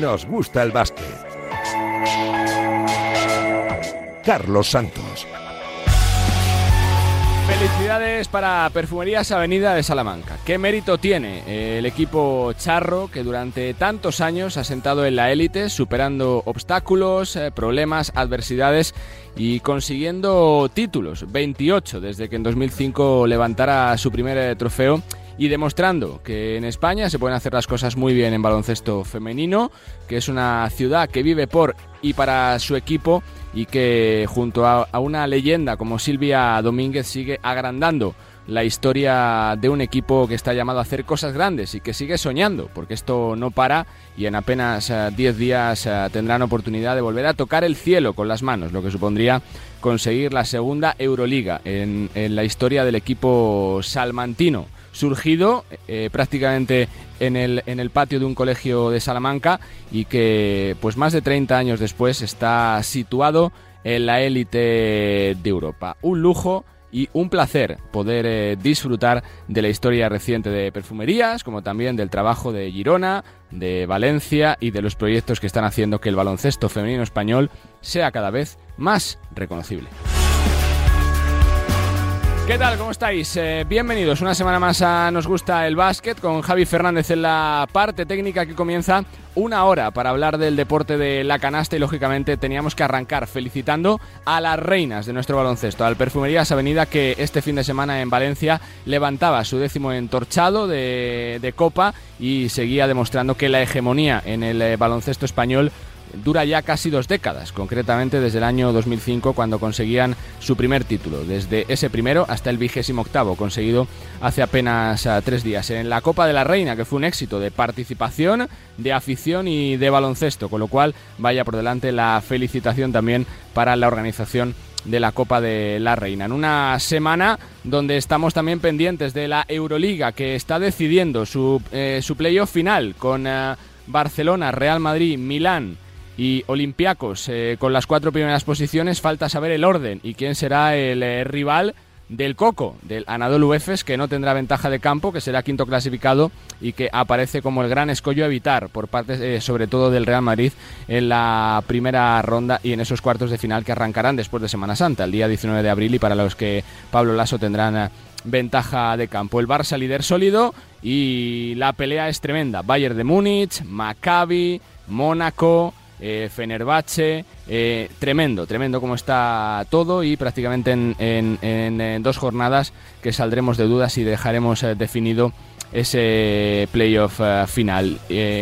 nos gusta el básquet. Carlos Santos. Felicidades para Perfumerías Avenida de Salamanca. ¿Qué mérito tiene el equipo charro que durante tantos años ha sentado en la élite, superando obstáculos, eh, problemas, adversidades y consiguiendo títulos? 28 desde que en 2005 levantara su primer eh, trofeo y demostrando que en España se pueden hacer las cosas muy bien en baloncesto femenino, que es una ciudad que vive por y para su equipo y que junto a, una leyenda como Silvia Domínguez sigue agrandando la historia de un equipo que está llamado a hacer cosas grandes y que sigue soñando, porque esto no para y en apenas 10 eh, días eh, tendrán oportunidad de volver a tocar el cielo con las manos, lo que supondría conseguir la segunda Euroliga en la historia del equipo salmantino surgido eh, prácticamente en el, en el patio de un colegio de Salamanca y que pues más de 30 años después está situado en la élite de Europa. Un lujo y un placer poder eh, disfrutar de la historia reciente de perfumerías, como también del trabajo de Girona, de Valencia y de los proyectos que están haciendo que el baloncesto femenino español sea cada vez más reconocible. ¿Qué tal? ¿Cómo estáis? Eh, bienvenidos una semana más a Nos gusta el básquet con Javi Fernández en la parte técnica que comienza una hora para hablar del deporte de la canasta y lógicamente teníamos que arrancar felicitando a las reinas de nuestro baloncesto, al Perfumerías Avenida que este fin de semana en Valencia levantaba su décimo entorchado de, de copa y seguía demostrando que la hegemonía en el eh, baloncesto español dura ya casi dos décadas, concretamente desde el año 2005 cuando conseguían su primer título, desde ese primero hasta el vigésimo octavo, conseguido hace apenas ah, tres días en la Copa de la Reina, que fue un éxito de participación, de afición y de baloncesto, con lo cual vaya por delante la felicitación también para la organización de la Copa de la Reina. En una semana donde estamos también pendientes de la Euroliga, que está decidiendo su, eh, su playoff final con ah, Barcelona, Real Madrid, Milán, y Olympiacos eh, con las cuatro primeras posiciones. Falta saber el orden y quién será el eh, rival del Coco, del Anadolu Efes, que no tendrá ventaja de campo, que será quinto clasificado y que aparece como el gran escollo a evitar por parte eh, sobre todo del Real Madrid en la primera ronda y en esos cuartos de final que arrancarán después de Semana Santa, el día 19 de abril y para los que Pablo Lasso tendrán ventaja de campo. El Barça líder sólido y la pelea es tremenda. Bayern de Múnich, Maccabi, Mónaco, eh, Fenerbahce, eh, tremendo, tremendo como está todo y prácticamente en, dos jornadas que saldremos de dudas y dejaremos eh, definido ese playoff final.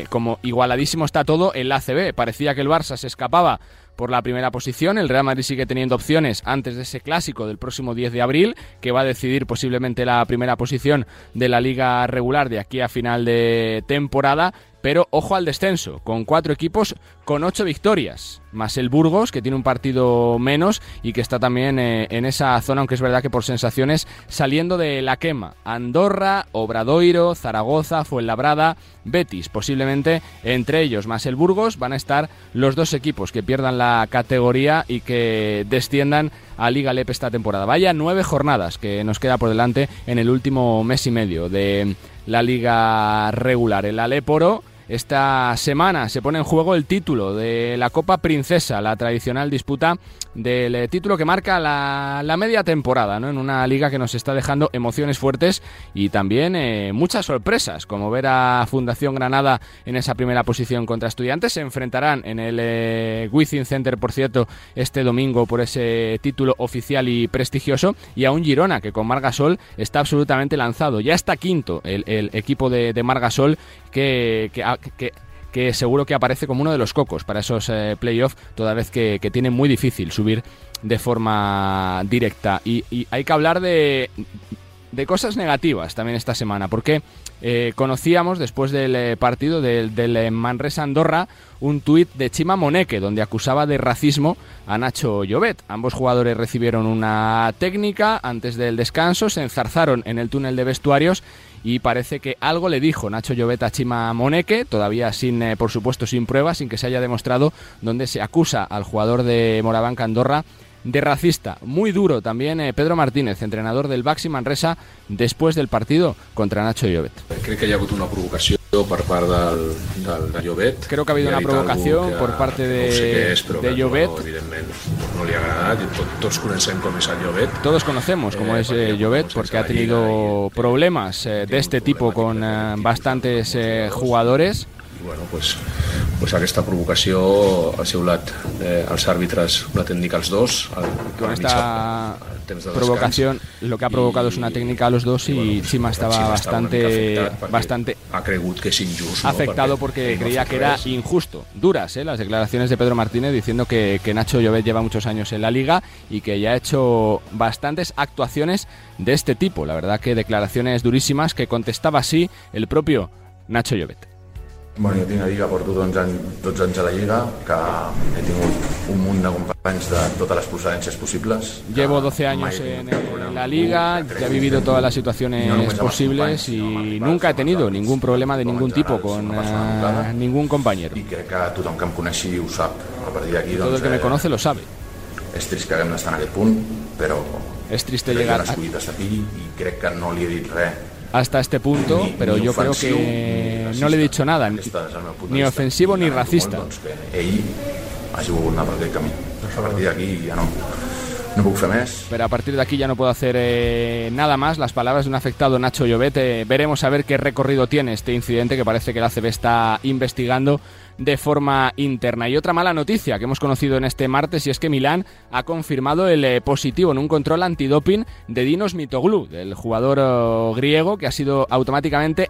como igualadísimo está todo el ACB, parecía que el Barça se escapaba por la primera posición. El Real Madrid sigue teniendo opciones antes de ese clásico del próximo 10 de abril, que va a decidir posiblemente la primera posición de la liga regular de aquí a final de temporada. Pero ojo al descenso, con cuatro equipos con ocho victorias, más el Burgos, que tiene un partido menos y que está también eh, en esa zona, aunque es verdad que por sensaciones, saliendo de la quema. Andorra, Obradoiro, Zaragoza, Fuenlabrada, Betis, posiblemente entre ellos, más el Burgos, van a estar los dos equipos que pierdan la categoría y que desciendan a Liga Lep esta temporada. Vaya nueve jornadas que nos queda por delante en el último mes y medio de la liga regular. El Aleporo esta semana se pone en juego el título de la Copa Princesa, la tradicional disputa del eh, título que marca la, media temporada, ¿no? En una liga que nos está dejando emociones fuertes y también eh, muchas sorpresas, como ver a Fundación Granada en esa primera posición contra Estudiantes. Se enfrentarán en el eh, Center, por cierto, este domingo por ese título oficial y prestigioso. Y a un Girona que con Margasol está absolutamente lanzado. Ya está quinto el, equipo de, de Margasol que, que, seguro que aparece como uno de los cocos para esos eh, playoffs, toda vez que, tiene muy difícil subir de forma directa. Y, hay que hablar de, de cosas negativas también esta semana, porque eh, conocíamos después del eh, partido del, del Manresa Andorra un tuit de Chima Moneque donde acusaba de racismo a Nacho Llobet. Ambos jugadores recibieron una técnica antes del descanso, se enzarzaron en el túnel de vestuarios y parece que algo le dijo Nacho Llobet a Chima Moneque, todavía sin, eh, por supuesto, sin pruebas, sin que se haya demostrado, donde se acusa al jugador de Morabanca Andorra de racista. Muy duro también eh, Pedro Martínez, entrenador del Baxi Manresa, después del partido contra Nacho Llobet. ¿Cree que haya habido una provocación? Per part del, del, de Llobet. Creo que ha habido una provocación por parte de, no sé què és, però de Llobet. No, evidentment no li ha agradat. I tot, tots coneixem com és el Llobet. Todos conocemos cómo es eh, Llobet porque ha tenido problemas eh, de este tipo con eh, bastantes eh, jugadores. I bueno, pues, pues aquesta provocació ha xiulat eh, els àrbitres, la tècnica els dos. Al, Con esta descans. provocación lo que ha provocado es una técnica a los dos y bueno, Chima estaba Chima estava una bastante, bastante ha cregut que afectado porque creía que era res. injusto. Duras ¿eh? las declaraciones de Pedro Martínez diciendo que, que Nacho Llobet lleva muchos años en la liga y que ya ha hecho bastantes actuaciones de este tipo. La verdad que declaraciones durísimas que contestaba así el propio Nacho Llobet. Bueno, jo tinc a dir que porto 12 anys, 12 anys a la Lliga, que he tingut un munt de companys de totes les procedències possibles. que Llevo 12 mai años en, la liga, ya he vivido todas las situaciones posibles y nunca he tenido ningún problema de ningún tipo con eh, ningún compañero. I crec que tothom que em coneixi ho sap. A partir d'aquí, Todo el doncs, que me eh, conoce lo sabe. és trist que haguem d'estar en aquest punt, però Es triste llegar a- crec que no li he dit res hasta este punto, pero yo creo que no le he dicho nada, ni, ofensivo ni racista. A partir no, Pero a partir de aquí ya no puedo hacer eh, nada más. Las palabras de un afectado, Nacho Llobet. eh, veremos a ver qué recorrido tiene este incidente que parece que la ACB está investigando de forma interna. Y otra mala noticia que hemos conocido en este martes y es que Milán ha confirmado el eh, positivo en un control antidoping de Dinos Mitoglou, del jugador eh, griego que ha sido automáticamente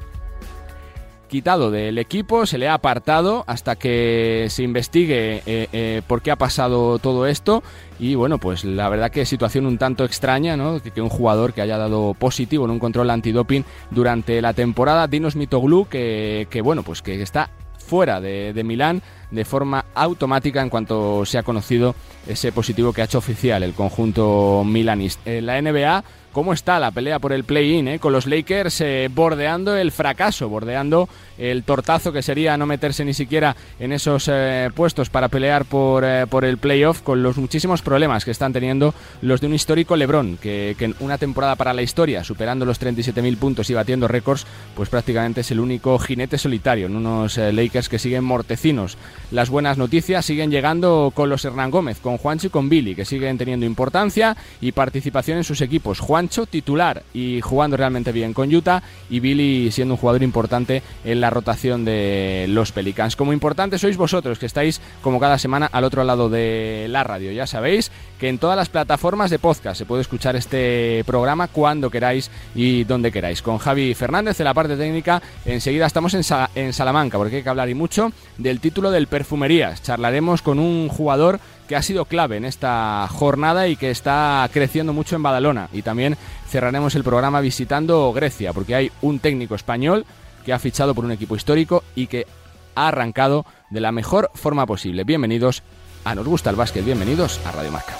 quitado del equipo, se le ha apartado hasta que se investigue eh, eh, por qué ha pasado todo esto. Y bueno, pues la verdad que situación un tanto extraña, ¿no? Que, un jugador que haya dado positivo en un control antidoping durante la temporada, Dinos Mitoglou, que, que bueno, pues que está fuera de, de Milán de forma automática en cuanto se ha conocido ese positivo que ha hecho oficial el conjunto milanista. En la NBA, ¿cómo está la pelea por el play-in? eh? Con los Lakers eh, bordeando el fracaso, bordeando el tortazo que sería no meterse ni siquiera en esos eh, puestos para pelear por, eh, por el playoff, con los muchísimos problemas que están teniendo los de un histórico LeBron, que, que en una temporada para la historia, superando los 37.000 puntos y batiendo récords, pues prácticamente es el único jinete solitario en unos eh, Lakers que siguen mortecinos. Las buenas noticias siguen llegando con los Hernán Gómez, con Juancho y con Billy, que siguen teniendo importancia y participación en sus equipos. Titular y jugando realmente bien con Utah y Billy siendo un jugador importante en la rotación de los Pelicans. Como importante sois vosotros, que estáis como cada semana al otro lado de la radio. Ya sabéis que en todas las plataformas de podcast se puede escuchar este programa cuando queráis y donde queráis. Con Javi Fernández en la parte técnica, enseguida estamos en, en Salamanca, porque hay que hablar y mucho del título del Perfumerías. Charlaremos con un jugador que ha sido clave en esta jornada y que está creciendo mucho en Badalona. Y también cerraremos el programa visitando Grecia, porque hay un técnico español que ha fichado por un equipo histórico y que ha arrancado de la mejor forma posible. Bienvenidos a Nos Gusta el Básquet, bienvenidos a Radio Marca.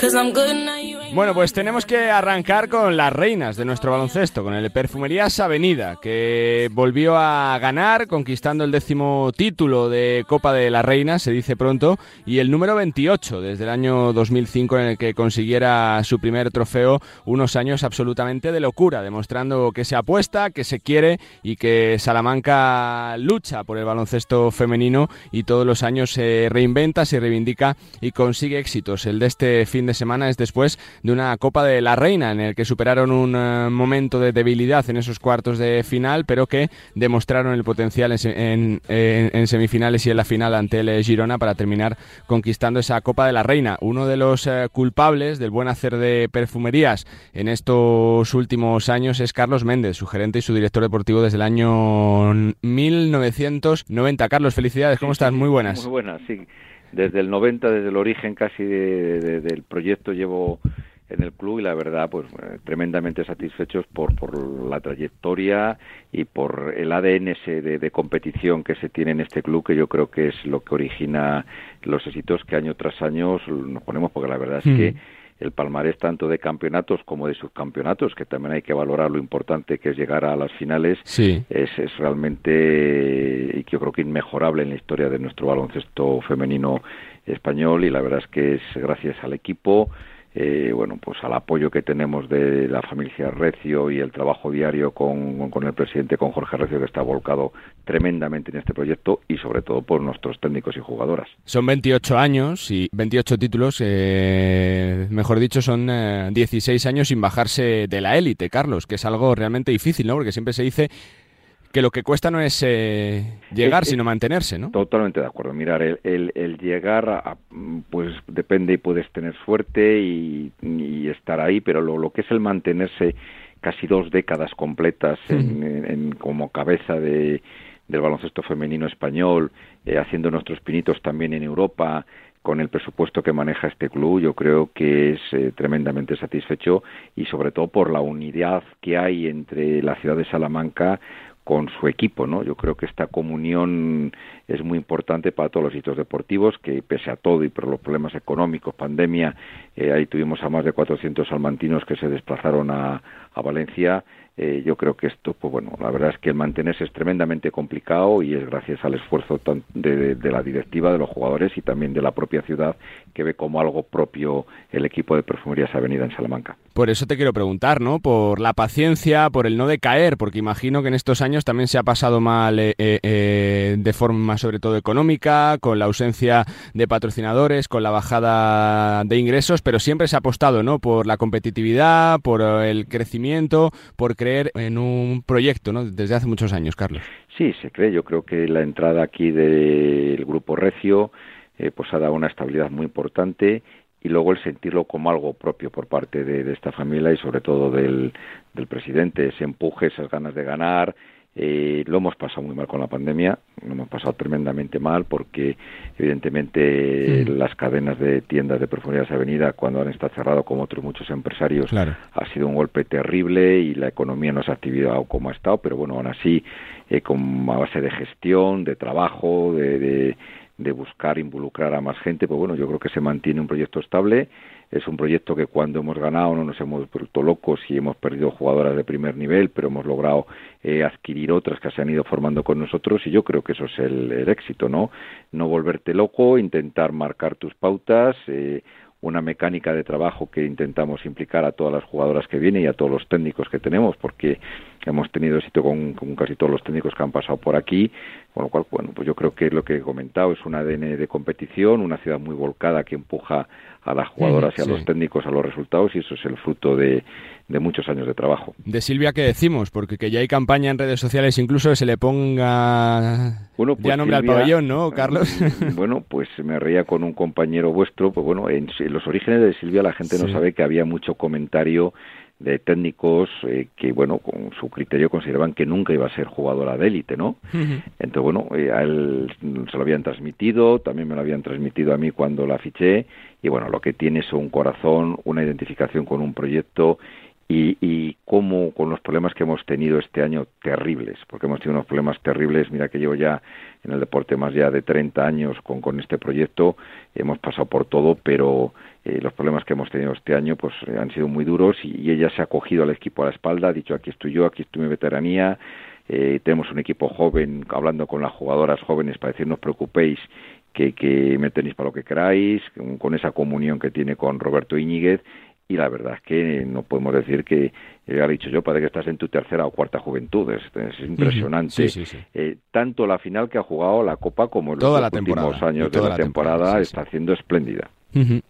Cause I'm good now. Bueno, pues tenemos que arrancar con las reinas de nuestro baloncesto, con el Perfumerías Avenida, que volvió a ganar, conquistando el décimo título de Copa de la Reina, se dice pronto, y el número 28 desde el año 2005 en el que consiguiera su primer trofeo, unos años absolutamente de locura, demostrando que se apuesta, que se quiere y que Salamanca lucha por el baloncesto femenino y todos los años se reinventa, se reivindica y consigue éxitos. El de este fin de semana es después de una Copa de la Reina en el que superaron un eh, momento de debilidad en esos cuartos de final, pero que demostraron el potencial en, en- en- en semifinales y en la final ante el eh, Girona para terminar conquistando esa Copa de la Reina. Uno de los eh, culpables del buen hacer de perfumerías en estos últimos años es Carlos Méndez, su gerente y su director deportivo desde el año 1990. Carlos, felicidades, ¿cómo estás? Muy buenas. Muy buenas, sí. Desde el 90, desde el origen casi de- de- del proyecto llevo en el club y la verdad pues eh, tremendamente satisfechos por, por la trayectoria y por el ADN ese de, de competición que se tiene en este club que yo creo que es lo que origina los éxitos que año tras año nos ponemos porque la verdad es Mm. que el palmarés tanto de campeonatos como de subcampeonatos, que también hay que valorar lo importante que es llegar a las finales, sí. es, es realmente, y yo creo que inmejorable en la historia de nuestro baloncesto femenino español y la verdad es que es gracias al equipo, eh, bueno, pues al apoyo que tenemos de la familia Recio y el trabajo diario con, con, el presidente, con Jorge Recio, que está volcado tremendamente en este proyecto y sobre todo por nuestros técnicos y jugadoras. Son 28 años y 28 títulos, eh, mejor dicho, son eh, 16 años sin bajarse de la élite, Carlos, que es algo realmente difícil, ¿no? Porque siempre se dice que lo que cuesta no es eh, llegar, Es- sino mantenerse, ¿no? Totalmente de acuerdo. Mirar, el, el, el llegar, a, pues depende y puedes tener suerte y, y estar ahí, pero lo, lo que es el mantenerse casi dos décadas completas en, en- en- como cabeza de, del baloncesto femenino español, eh, haciendo nuestros pinitos también en Europa, con el presupuesto que maneja este club, yo creo que es eh, tremendamente satisfecho y sobre todo por la unidad que hay entre la ciudad de Salamanca con su equipo, ¿no? Yo creo que esta comunión es muy importante para todos los hitos deportivos, que pese a todo y por los problemas económicos, pandemia, eh, ahí tuvimos a más de 400 salmantinos que se desplazaron a, Valencia. Eh, yo creo que esto, pues bueno, la verdad es que el mantenerse es tremendamente complicado y es gracias al esfuerzo tan- de, de- de la directiva, de los jugadores y también de la propia ciudad que ve como algo propio el equipo de Perfumerías Avenida en Salamanca. Por eso te quiero preguntar, ¿no? Por la paciencia, por el no decaer, porque imagino que en estos años también se ha pasado mal eh, eh, eh, de forma sobre todo económica, con la ausencia de patrocinadores, con la bajada de ingresos, pero siempre se ha apostado, ¿no? Por la competitividad, por eh, el crecimiento, por creer en un proyecto, ¿no? Desde hace muchos años, Carlos. Sí, se cree. Yo creo que la entrada aquí del grupo Recio eh, pues ha dado una estabilidad muy importante y luego el sentirlo como algo propio por parte de, de esta familia y sobre todo del, del presidente, ese empuje, esas ganas de ganar. Eh, lo hemos pasado muy mal con la pandemia, lo hemos pasado tremendamente mal porque evidentemente las cadenas de tiendas de perfumerías avenida cuando han estado cerrados como otros muchos empresarios Claro. ha sido un golpe terrible y la economía no se ha activado como ha estado, pero bueno, aún así, eh, con a base de gestión, de trabajo, de, de, de buscar involucrar a más gente, pues bueno, yo creo que se mantiene un proyecto estable. Es un proyecto que cuando hemos ganado no nos hemos vuelto locos y hemos perdido jugadoras de primer nivel, pero hemos logrado eh, adquirir otras que se han ido formando con nosotros y yo creo que eso es el, el éxito, ¿no? No volverte loco, intentar marcar tus pautas, eh, una mecánica de trabajo que intentamos implicar a todas las jugadoras que vienen y a todos los técnicos que tenemos, porque hemos tenido éxito con, con casi todos los técnicos que han pasado por aquí, con lo cual, bueno, pues yo creo que es lo que he comentado, es un ADN de competición, una ciudad muy volcada que empuja a las jugadoras y a sí. los técnicos a los resultados y eso es el fruto de, de muchos años de trabajo. De Silvia, ¿qué decimos? Porque que ya hay campaña en redes sociales, incluso que se le ponga Bueno, pues ya nombre Silvia, al pabellón, ¿no, Carlos? mm, Bueno, pues me reía con un compañero vuestro, pues bueno, en, en los orígenes de Silvia la gente no Sí. sabe que había mucho comentario de técnicos eh, que, bueno, con su criterio consideraban que nunca iba a ser jugadora de élite, ¿no? Entonces, bueno, eh, a él se lo habían transmitido, también me lo habían transmitido a mí cuando la fiché, y bueno, lo que tiene es un corazón, una identificación con un proyecto y, y cómo con los problemas que hemos tenido este año terribles, porque hemos tenido unos problemas terribles, mira que llevo ya en el deporte más ya de 30 años con, con este proyecto, hemos pasado por todo, pero eh, los problemas que hemos tenido este año pues eh, han sido muy duros y, ella se ha cogido al equipo a la espalda, ha dicho aquí estoy yo, aquí estoy mi veteranía, eh, tenemos un equipo joven, hablando con las jugadoras jóvenes para decir no os preocupéis, que, que me tenéis para lo que queráis, con, esa comunión que tiene con Roberto Íñiguez, y la verdad es que no podemos decir que, ya he dicho yo, parece que estás en tu tercera o cuarta juventud, es, es impresionante. Sí, sí, sí. Eh, tanto la final que ha jugado la Copa como en los Toda últimos años de la temporada, temporada, está haciendo espléndida.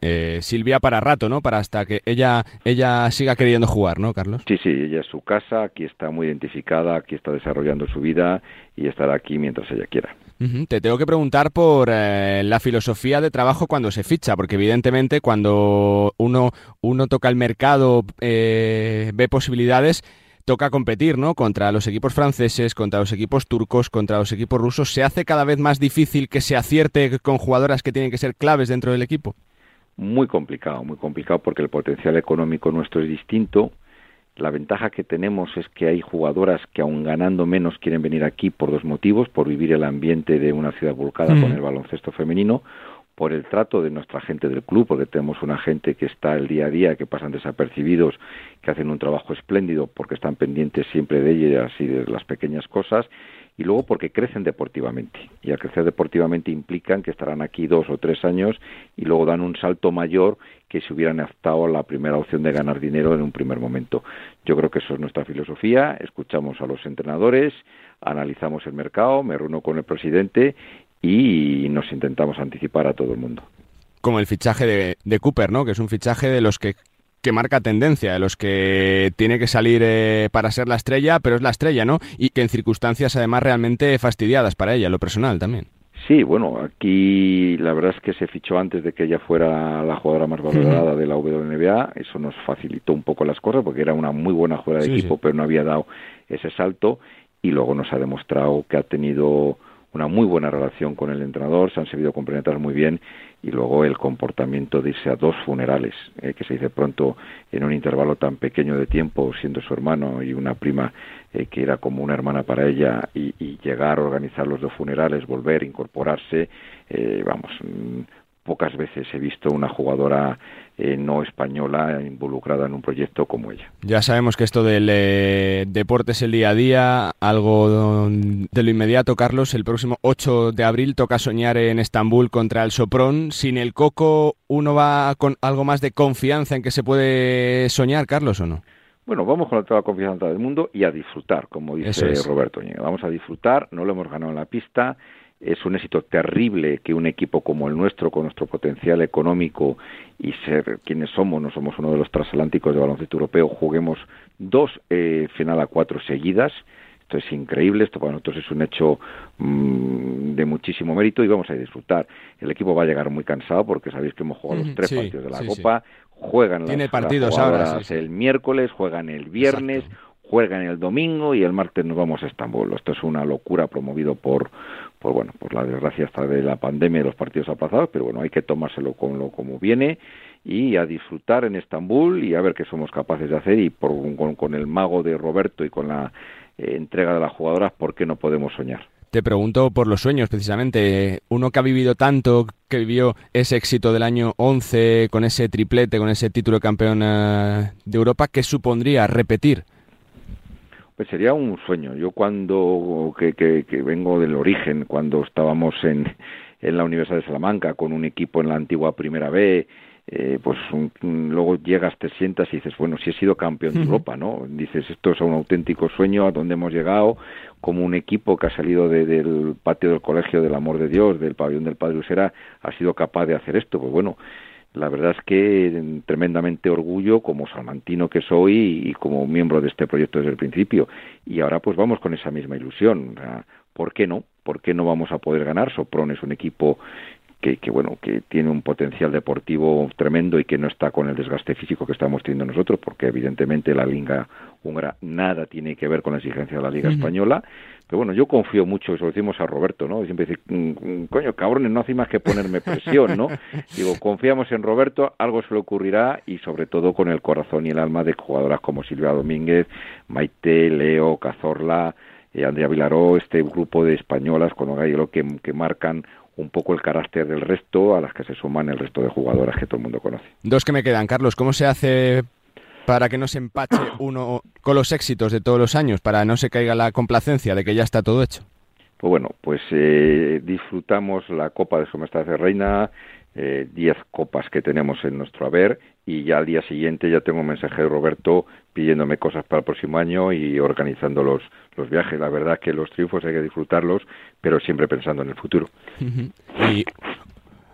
Eh, Silvia para rato, ¿no? Para hasta que ella ella siga queriendo jugar, ¿no, Carlos? Sí, sí, ella es su casa, aquí está muy identificada, aquí está desarrollando su vida y estará aquí mientras ella quiera. Te tengo que preguntar por eh, la filosofía de trabajo cuando se ficha, porque evidentemente cuando uno, uno toca el mercado, eh, ve posibilidades, toca competir, ¿no? Contra los equipos franceses, contra los equipos turcos, contra los equipos rusos. ¿Se hace cada vez más difícil que se acierte con jugadoras que tienen que ser claves dentro del equipo? Muy complicado, muy complicado porque el potencial económico nuestro es distinto. La ventaja que tenemos es que hay jugadoras que aun ganando menos quieren venir aquí por dos motivos, por vivir el ambiente de una ciudad volcada Mm. con el baloncesto femenino, por el trato de nuestra gente del club, porque tenemos una gente que está el día a día, que pasan desapercibidos, que hacen un trabajo espléndido, porque están pendientes siempre de ellas y de las pequeñas cosas, y luego porque crecen deportivamente. Y al crecer deportivamente implican que estarán aquí dos o tres años y luego dan un salto mayor que si hubieran optado la primera opción de ganar dinero en un primer momento. Yo creo que eso es nuestra filosofía, escuchamos a los entrenadores, analizamos el mercado, me reúno con el presidente y nos intentamos anticipar a todo el mundo. Como el fichaje de Cooper, ¿no? Que es un fichaje de los que que marca tendencia, de los que tiene que salir eh, para ser la estrella, pero es la estrella, ¿no? Y que en circunstancias además realmente fastidiadas para ella, lo personal también. Sí, bueno, aquí la verdad es que se fichó antes de que ella fuera la jugadora más valorada de la WNBA, eso nos facilitó un poco las cosas porque era una muy buena jugadora de equipo, pero no había dado ese salto y luego nos ha demostrado que ha tenido una muy buena relación con el entrenador, se han sabido complementar muy bien y luego el comportamiento de irse a dos funerales, eh, que se dice pronto en un intervalo tan pequeño de tiempo, siendo su hermano y una prima eh, que era como una hermana para ella, y, y, llegar a organizar los dos funerales, volver, incorporarse, eh, vamos, mm, pocas veces he visto una jugadora eh, no española involucrada en un proyecto como ella. Ya sabemos que esto del eh, deporte es el día a día, algo de lo inmediato, Carlos. El próximo 8 de abril toca soñar en Estambul contra el Sopron. Sin el Coco, ¿uno va con algo más de confianza en que se puede soñar, Carlos, o no? Bueno, vamos con toda la confianza del mundo y a disfrutar, como dice Roberto. Vamos a disfrutar, no lo hemos ganado en la pista es un éxito terrible que un equipo como el nuestro, con nuestro potencial económico y ser quienes somos, no somos uno de los transatlánticos de baloncesto europeo, juguemos dos eh, final a cuatro seguidas. Esto es increíble, esto para nosotros es un hecho mmm, de muchísimo mérito y vamos a disfrutar. El equipo va a llegar muy cansado porque sabéis que hemos jugado los tres sí, partidos de la sí, Copa, juegan Tiene las, partidos las ahora, el miércoles, juegan el viernes, Exacto. juegan el domingo y el martes nos vamos a Estambul. Esto es una locura promovido por pues bueno, por la desgracia hasta de la pandemia y los partidos aplazados, pero bueno, hay que tomárselo con lo como viene y a disfrutar en Estambul y a ver qué somos capaces de hacer y por, con, el mago de Roberto y con la eh, entrega de las jugadoras, ¿por qué no podemos soñar? Te pregunto por los sueños, precisamente. Uno que ha vivido tanto, que vivió ese éxito del año 11 con ese triplete, con ese título de campeón uh, de Europa, ¿qué supondría repetir? Pues sería un sueño. Yo cuando, que, que, que vengo del origen, cuando estábamos en, en la Universidad de Salamanca con un equipo en la antigua Primera B, eh, pues un, luego llegas, te sientas y dices, bueno, si he sido campeón de Europa, ¿no? Dices, esto es un auténtico sueño a donde hemos llegado, como un equipo que ha salido de, del patio del colegio del amor de Dios, del pabellón del Padre Usera, ha sido capaz de hacer esto. Pues bueno, la verdad es que tremendamente orgullo como salmantino que soy y como miembro de este proyecto desde el principio. Y ahora pues vamos con esa misma ilusión. ¿Por qué no? ¿Por qué no vamos a poder ganar? Sopron es un equipo que, que, bueno que tiene un potencial deportivo tremendo y que no está con el desgaste físico que estamos teniendo nosotros porque evidentemente la liga húngara nada tiene que ver con la exigencia de la liga uh -huh. española. Pero bueno yo confío mucho eso lo decimos a Roberto no siempre dice mm, coño cabrones no hace más que ponerme presión no digo confiamos en Roberto algo se le ocurrirá y sobre todo con el corazón y el alma de jugadoras como Silvia Domínguez Maite Leo Cazorla eh, Andrea Vilaró, este grupo de españolas con Gallo que, que marcan un poco el carácter del resto, a las que se suman el resto de jugadoras que todo el mundo conoce. Dos que me quedan, Carlos. ¿Cómo se hace para que no se empache uno con los éxitos de todos los años, para no se caiga la complacencia de que ya está todo hecho? Pues bueno, pues eh, disfrutamos la Copa de Su Majestad de Reina, 10 eh, copas que tenemos en nuestro haber y ya al día siguiente ya tengo un mensaje de Roberto pidiéndome cosas para el próximo año y organizando los, los viajes. La verdad que los triunfos hay que disfrutarlos, pero siempre pensando en el futuro. Y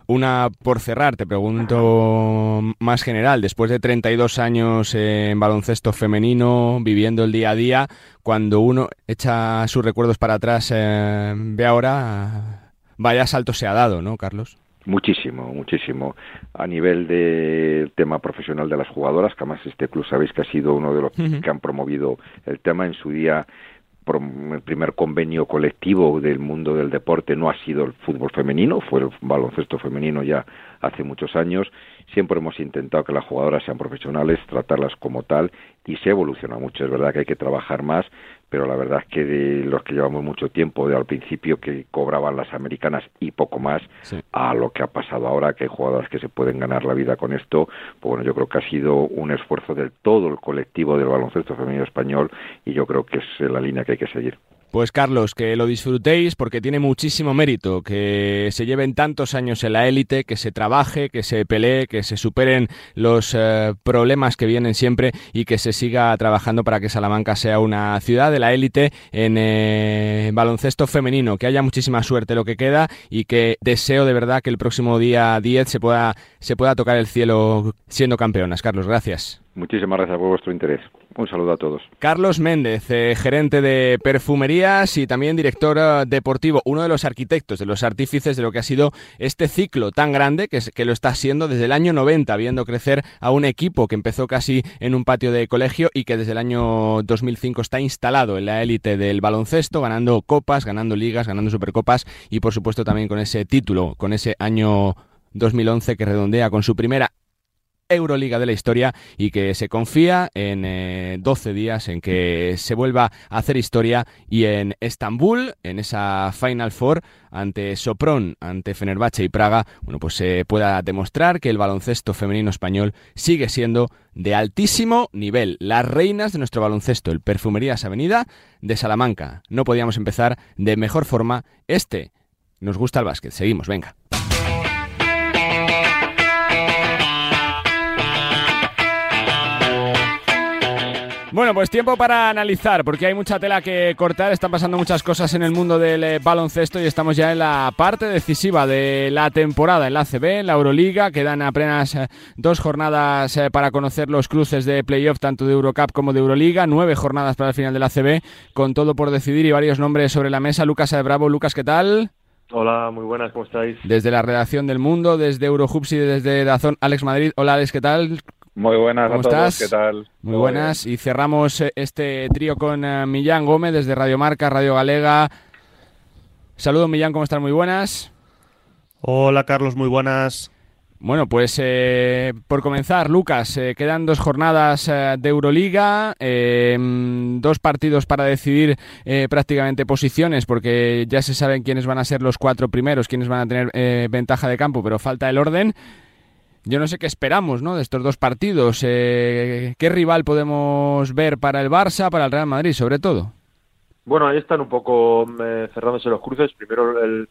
una por cerrar, te pregunto más general, después de 32 años en baloncesto femenino, viviendo el día a día, cuando uno echa sus recuerdos para atrás, eh, ve ahora, vaya salto se ha dado, ¿no, Carlos? Muchísimo, muchísimo. A nivel del tema profesional de las jugadoras, que además este club sabéis que ha sido uno de los uh -huh. que han promovido el tema en su día el primer convenio colectivo del mundo del deporte no ha sido el fútbol femenino, fue el baloncesto femenino ya hace muchos años. Siempre hemos intentado que las jugadoras sean profesionales, tratarlas como tal y se evoluciona mucho. Es verdad que hay que trabajar más, pero la verdad es que de los que llevamos mucho tiempo, de al principio que cobraban las americanas y poco más, a lo que ha pasado ahora, que hay jugadoras que se pueden ganar la vida con esto, pues bueno, yo creo que ha sido un esfuerzo del todo el colectivo del baloncesto femenino español y yo creo que es la línea que hay que seguir. Pues Carlos, que lo disfrutéis porque tiene muchísimo mérito, que se lleven tantos años en la élite, que se trabaje, que se pelee, que se superen los eh, problemas que vienen siempre y que se siga trabajando para que Salamanca sea una ciudad de la élite en eh, baloncesto femenino, que haya muchísima suerte lo que queda y que deseo de verdad que el próximo día 10 se pueda, se pueda tocar el cielo siendo campeonas. Carlos, gracias. Muchísimas gracias por vuestro interés. Un saludo a todos. Carlos Méndez, eh, gerente de perfumerías y también director eh, deportivo, uno de los arquitectos, de los artífices de lo que ha sido este ciclo tan grande que, que lo está siendo desde el año 90, viendo crecer a un equipo que empezó casi en un patio de colegio y que desde el año 2005 está instalado en la élite del baloncesto, ganando copas, ganando ligas, ganando supercopas y por supuesto también con ese título, con ese año 2011 que redondea con su primera Euroliga de la historia y que se confía en 12 eh, días en que se vuelva a hacer historia y en Estambul, en esa Final Four ante Sopron, ante Fenerbahce y Praga, bueno, pues se pueda demostrar que el baloncesto femenino español sigue siendo de altísimo nivel. Las reinas de nuestro baloncesto, el Perfumerías Avenida de Salamanca. No podíamos empezar de mejor forma este. Nos gusta el básquet. Seguimos, venga. Bueno, pues tiempo para analizar, porque hay mucha tela que cortar, están pasando muchas cosas en el mundo del eh, baloncesto y estamos ya en la parte decisiva de la temporada en la ACB, en la Euroliga, quedan apenas eh, dos jornadas eh, para conocer los cruces de playoff tanto de Eurocup como de Euroliga, nueve jornadas para el final de la ACB, con todo por decidir y varios nombres sobre la mesa. Lucas Bravo, Lucas, ¿qué tal? Hola, muy buenas, ¿cómo estáis? Desde la redacción del Mundo, desde Eurohoops y desde Dazón, Alex Madrid. Hola, Alex, ¿qué tal? Muy buenas ¿Cómo a todos, estás? ¿qué tal? Muy buenas. Y cerramos eh, este trío con eh, Millán Gómez desde Radio Marca, Radio Galega. Saludos, Millán, ¿cómo estás? Muy buenas. Hola, Carlos, muy buenas. Bueno, pues eh, por comenzar, Lucas, quedan dos jornadas de Euroliga, dos partidos para decidir prácticamente posiciones, porque ya se saben quiénes van a ser los cuatro primeros, quiénes van a tener ventaja de campo, pero falta el orden. Yo no sé qué esperamos ¿no? de estos dos partidos. Eh, ¿Qué rival podemos ver para el Barça, para el Real Madrid, sobre todo? Bueno, ahí están un poco eh, cerrándose los cruces. Primero el,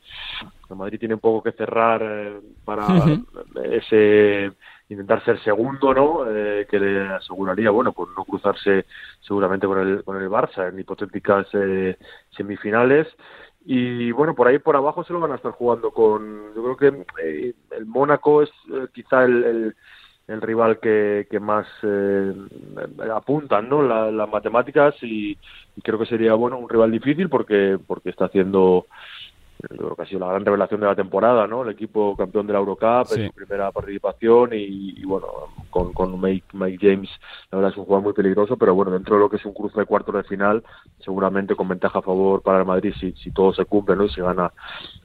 Madrid tiene un poco que cerrar eh, para ese intentar ser segundo, ¿no? Eh, que le aseguraría, bueno, pues no cruzarse seguramente con el con el Barça en hipotéticas semifinales. Y bueno, por ahí por abajo se lo van a estar jugando con. Yo creo que eh, el Mónaco es eh, quizá el, el, rival que, que más eh, apuntan, ¿no? las matemáticas y, y, creo que sería bueno un rival difícil porque porque está haciendo creo que ha sido la gran revelación de la temporada, ¿no? El equipo campeón de la Eurocup en su primera participación y, bueno, con, con Mike, James, la verdad es un jugador muy peligroso, pero bueno, dentro de lo que es un cruce de cuartos de final, seguramente con ventaja a favor para el Madrid si, si todo se cumple, ¿no? Y se gana,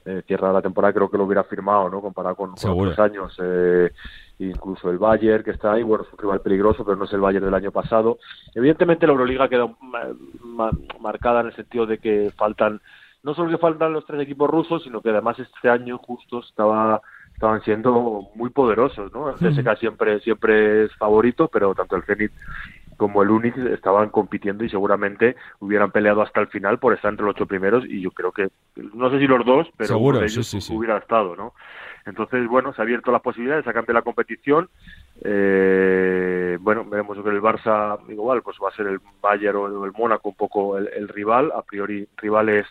eh, cierra la temporada, creo que lo hubiera firmado, ¿no? Comparado con, otros años. Eh, incluso el Bayern que está ahí, bueno, es un rival peligroso, pero no es el Bayern del año pasado. Evidentemente la Euroliga queda marcada en el sentido de que faltan no solo que faltan los tres equipos rusos, sino que además este año justo estaba estaban siendo muy poderosos, ¿no? El CSKA siempre siempre es favorito, pero tanto el Zenit como el Unix estaban compitiendo y seguramente hubieran peleado hasta el final por estar entre los ocho primeros y yo creo que no sé si los dos, pero Seguro, ellos hubiera estado, ¿no? Entonces, bueno, se ha abierto las posibilidades, sacan de la competición. Eh, bueno, veremos que el Barça, igual, pues va a ser el Bayern o el Mónaco un poco el, el rival, a priori rivales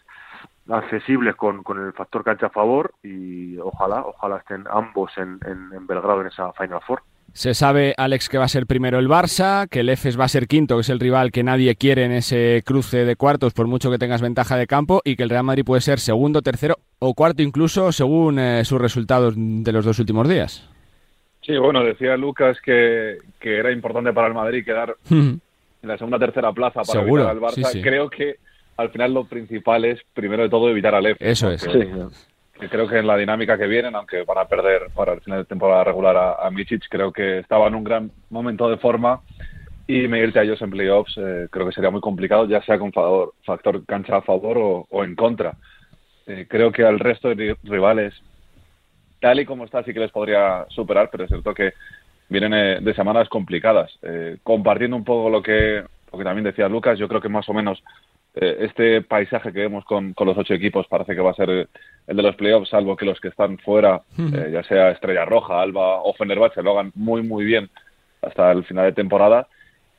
accesibles con, con el factor cancha a favor y ojalá, ojalá estén ambos en, en, Belgrado en esa Final Four. Se sabe, Alex, que va a ser primero el Barça, que el EFES va a ser quinto, que es el rival que nadie quiere en ese cruce de cuartos, por mucho que tengas ventaja de campo, y que el Real Madrid puede ser segundo, tercero o cuarto incluso, según eh, sus resultados de los dos últimos días. Sí, bueno, decía Lucas que, que era importante para el Madrid quedar en la segunda tercera plaza para Seguro, al Barça. Sí, sí. Creo que al final lo principal es, primero de todo, evitar al EF. Eso es. creo que en la dinámica que vienen, aunque van a perder para el final de temporada regular a, a creo que estaba en un gran momento de forma y medirte a ellos en playoffs eh, creo que sería muy complicado, ya sea con favor, factor cancha a favor o, en contra. Eh, creo que al resto de rivales, tal y como está, sí que les podría superar, pero es cierto que vienen eh, de semanas complicadas. compartiendo un poco lo que, lo que también decía Lucas, yo creo que más o menos este paisaje que vemos con, con, los ocho equipos parece que va a ser el de los playoffs, salvo que los que están fuera, ya sea Estrella Roja, Alba o Fenerbahce, lo hagan muy, muy bien hasta el final de temporada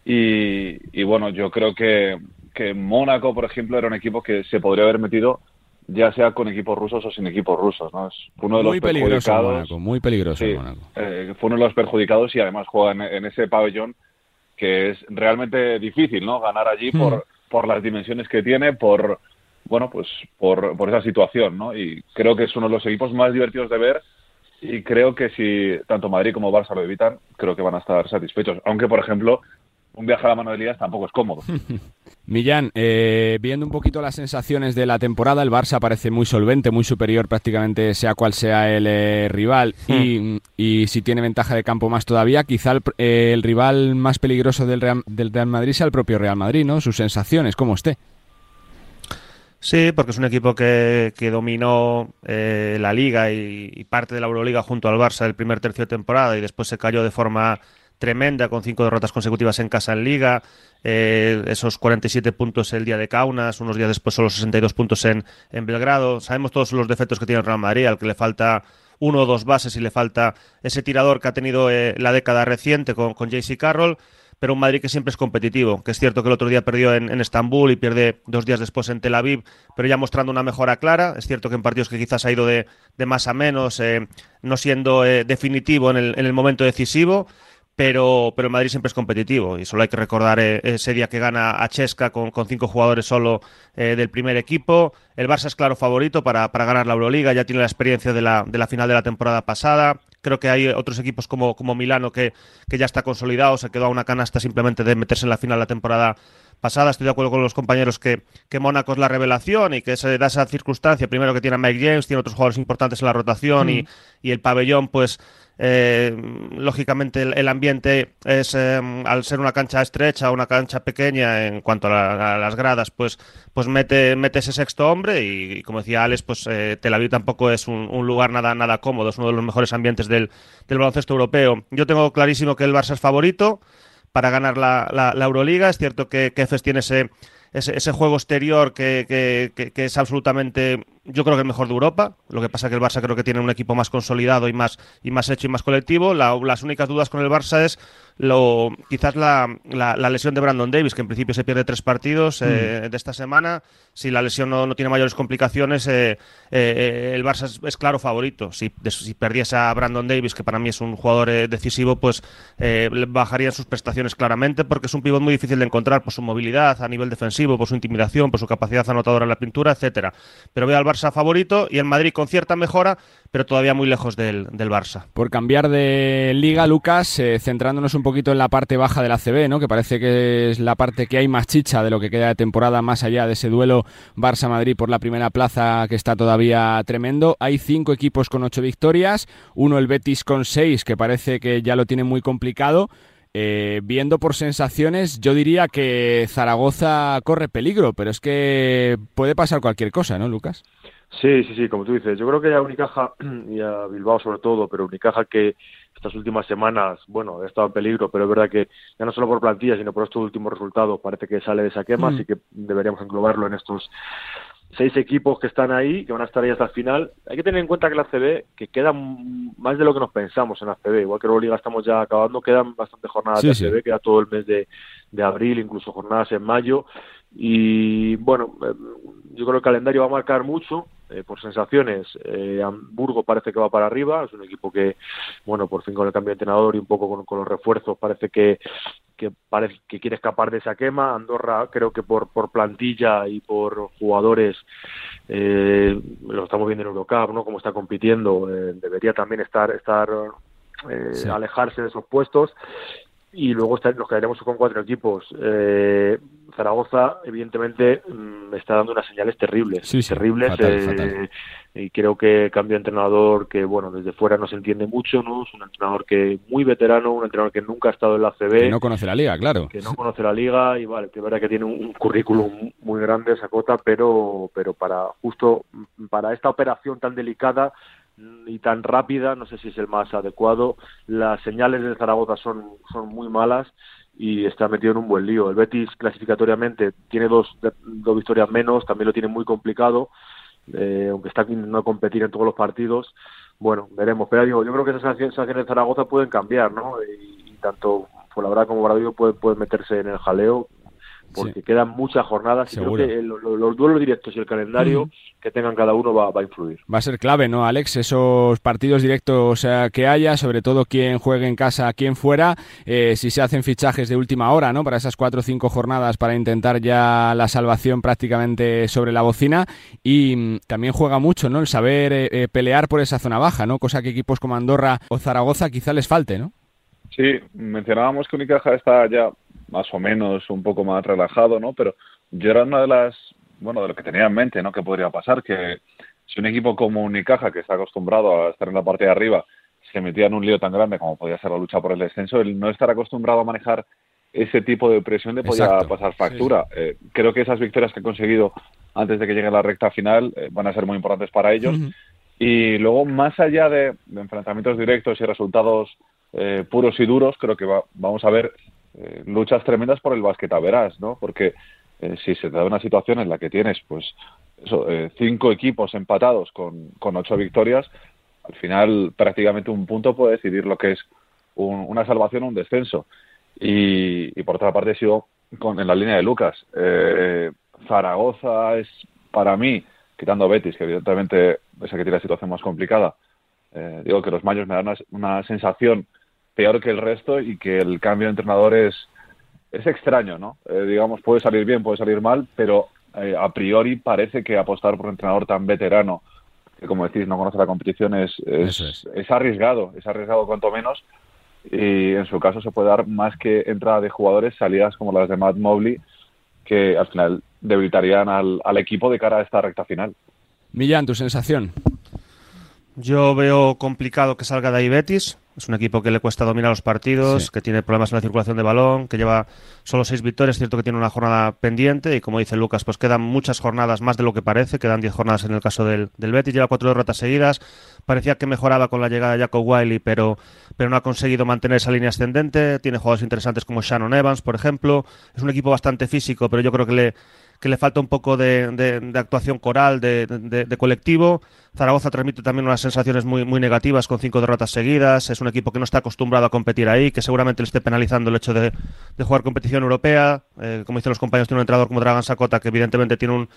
y, bueno, yo creo que, que Mónaco, por ejemplo, era un equipo que se podría haber metido ya sea con equipos rusos o sin equipos rusos, ¿no? Es uno de muy los peligroso Mónaco, muy peligroso Mónaco. Eh, fue uno de los perjudicados y además juega en, ese pabellón que es realmente difícil, ¿no? Ganar allí por, por las dimensiones que tiene, por bueno, pues por, por esa situación, ¿no? Y creo que es uno de los equipos más divertidos de ver y creo que si tanto Madrid como Barça lo evitan, creo que van a estar satisfechos. Aunque, por ejemplo, un viaje a la mano de Elías tampoco es cómodo. Millán, eh, viendo un poquito las sensaciones de la temporada, el Barça parece muy solvente, muy superior prácticamente sea cual sea el eh, rival hmm. y, si tiene ventaja de campo más todavía, quizá el, eh, rival más peligroso del Real, del Real Madrid sea el propio Real Madrid, ¿no? Sus sensaciones, ¿cómo esté? Sí, porque es un equipo que, que dominó la liga y, y, parte de la Euroliga junto al Barça el primer tercio de temporada y después se cayó de forma tremenda con cinco derrotas consecutivas en casa en Liga, eh, esos 47 puntos el día de Kaunas, unos días después solo 62 puntos en, en Belgrado. Sabemos todos los defectos que tiene el Real Madrid, al que le falta uno o dos bases y le falta ese tirador que ha tenido eh, la década reciente con, con JC Carroll pero un Madrid que siempre es competitivo, que es cierto que el otro día perdió en, Estambul y pierde dos días después en Tel Aviv, pero ya mostrando una mejora clara. Es cierto que en partidos que quizás ha ido de, más a menos, eh, no siendo definitivo en el, en el momento decisivo, pero, pero el Madrid siempre es competitivo y solo hay que recordar eh, ese día que gana a Chesca con, cinco jugadores solo eh, del primer equipo. El Barça es claro favorito para, ganar la Euroliga, ya tiene la experiencia de la, de la final de la temporada pasada. Creo que hay otros equipos como, como Milano que, que ya está consolidado, se quedó a una canasta simplemente de meterse en la final de la temporada pasada. Estoy de acuerdo con los compañeros que, que Mónaco es la revelación y que se da esa circunstancia. Primero que tiene a Mike James, tiene otros jugadores importantes en la rotación y, mm. y el pabellón, pues eh, lógicamente el, ambiente es, em, al ser una cancha estrecha, una cancha pequeña en cuanto a, las gradas, pues, pues mete, mete ese sexto hombre y, como decía Alex, pues eh, Tel Aviv tampoco es un, lugar nada, nada cómodo, es uno de los mejores ambientes del, del baloncesto europeo. Yo tengo clarísimo que el Barça es favorito para ganar la, la, Euroliga. Es cierto que, que tiene ese, ese, juego exterior que, que, que, es absolutamente yo creo que el mejor de Europa. Lo que pasa es que el Barça creo que tiene un equipo más consolidado y más, y más hecho y más colectivo. las únicas dudas con el Barça es lo, quizás la, la, lesión de Brandon Davis, que en principio se pierde tres partidos eh, mm. de esta semana. Si la lesión no, no tiene mayores complicaciones, eh, eh, el Barça es, claro favorito. Si, si, perdiese a Brandon Davis, que para mí es un jugador decisivo, pues bajarían sus prestaciones claramente, porque es un pivot muy difícil de encontrar por su movilidad a nivel defensivo, por su intimidación, por su capacidad anotadora en la pintura, etcétera. Pero veo al Barça favorito y el Madrid con cierta mejora, pero todavía muy lejos del, del Barça. Por cambiar de liga, Lucas, eh, centrándonos un poquito en la parte baja de la CB, ¿no? que parece que es la parte que hay más chicha de lo que queda de temporada, más allá de ese duelo Barça-Madrid por la primera plaza que está todavía tremendo. Hay cinco equipos con ocho victorias, uno el Betis con seis, que parece que ya lo tiene muy complicado. Eh, viendo por sensaciones, yo diría que Zaragoza corre peligro, pero es que puede pasar cualquier cosa, ¿no, Lucas? Sí, sí, sí, como tú dices. Yo creo que a Unicaja y a Bilbao sobre todo, pero Unicaja que estas últimas semanas, bueno, ha estado en peligro, pero es verdad que ya no solo por plantilla, sino por estos últimos resultados, parece que sale de esa quema, mm. así que deberíamos englobarlo en estos seis equipos que están ahí, que van a estar ahí hasta el final. Hay que tener en cuenta que la CB, que queda más de lo que nos pensamos en la CB, igual que la Liga estamos ya acabando, quedan bastantes jornadas de la CB, queda todo el mes de, de abril, incluso jornadas en mayo, y bueno, eh, yo creo que el calendario va a marcar mucho, eh, por sensaciones, eh, Hamburgo parece que va para arriba, es un equipo que, bueno, por fin con el cambio de entrenador y un poco con, los refuerzos parece que, que parece que quiere escapar de esa quema. Andorra creo que por, por plantilla y por jugadores, eh, lo estamos viendo en Eurocup, ¿no? Como está compitiendo, eh, debería también estar, estar alejarse de esos puestos y luego nos quedaremos con cuatro equipos. Eh, Zaragoza, evidentemente, me mm, está dando unas señales terribles. terribles. Eh, y creo que cambio de entrenador que, bueno, desde fuera no se entiende mucho, ¿no? Es un entrenador que muy veterano, un entrenador que nunca ha estado en la CB. Que no conoce la liga, claro. Que no conoce la liga y, vale, que es verdad que tiene un, currículum muy grande esa cota, pero, pero para justo para esta operación tan delicada y tan rápida, no sé si es el más adecuado, las señales de Zaragoza son, son muy malas y está metido en un buen lío. El Betis clasificatoriamente tiene dos, dos victorias menos, también lo tiene muy complicado, eh, aunque está no competir en todos los partidos. Bueno, veremos. Pero digo, yo creo que esas sanciones de Zaragoza pueden cambiar, ¿no? Y, y tanto Fuenlabrada como Bradoiro pueden, pueden meterse en el jaleo porque quedan muchas jornadas y creo que los duelos directos y el calendario que tengan cada uno va, a influir. Va a ser clave, ¿no, Alex? Esos partidos directos que haya, sobre todo quien juegue en casa, quien fuera, eh, si se hacen fichajes de última hora, ¿no? Para esas cuatro o cinco jornadas para intentar ya la salvación prácticamente sobre la bocina y mm, también juega mucho, ¿no? El saber eh, eh, pelear por esa zona baja, ¿no? Cosa que equipos como Andorra o Zaragoza quizá les falte, ¿no? Sí, mencionábamos que Unicaja está ya más o menos un poco más relajado, ¿no? Pero yo era una de las, bueno, de lo que tenía en mente, ¿no? Que podría pasar, que si un equipo como Unicaja, que está acostumbrado a estar en la parte de arriba, se metía en un lío tan grande como podía ser la lucha por el descenso, el no estar acostumbrado a manejar ese tipo de presión le podía pasar factura. Eh, creo que esas victorias que ha conseguido antes de que llegue la recta final eh, van a ser muy importantes para ellos. Y luego, más allá de, enfrentamientos directos y resultados eh, puros y duros, creo que vamos a ver eh, luchas tremendas por el basqueta verás, ¿no? Porque eh, si se te da una situación en la que tienes, pues, eso, eh, cinco equipos empatados con, con ocho victorias, al final prácticamente un punto puede decidir lo que es una salvación o un descenso. Y, por otra parte, he sido con, en la línea de Lucas. Zaragoza es, para mí, quitando Betis, que evidentemente es el que tiene la situación más complicada, digo que los mayos me dan una sensación peor que el resto y que el cambio de entrenador es, es extraño, ¿no? Eh, digamos, puede salir bien, puede salir mal, pero eh, a priori parece que apostar por un entrenador tan veterano, que como decís, no conoce la competición, es, es, es. arriesgado, es arriesgado cuanto menos. Y en su caso se puede dar más que entrada de jugadores, salidas como las de Matt Mobley, que al final debilitarían al, al equipo de cara a esta recta final. Millán, tu sensación. Yo veo complicado que salga de ahí Betis. Es un equipo que le cuesta dominar los partidos, que tiene problemas en la circulación de balón, que lleva solo seis victorias. Es cierto que tiene una jornada pendiente y, como dice Lucas, pues quedan muchas jornadas más de lo que parece. Quedan diez jornadas en el caso del, del Betis. Lleva cuatro derrotas seguidas. Parecía que mejoraba con la llegada de Jacob Wiley, pero, pero no ha conseguido mantener esa línea ascendente. Tiene jugadores interesantes como Shannon Evans, por ejemplo. Es un equipo bastante físico, pero yo creo que le, que le falta un poco de, actuación coral, de, colectivo. Zaragoza transmite también unas sensaciones muy, muy negativas con cinco derrotas seguidas. Es un equipo que no está acostumbrado a competir ahí, que seguramente le esté penalizando el hecho de, jugar competición europea. Eh, como dicen los compañeros, tiene un entrenador como Dragan Sakota, que evidentemente tiene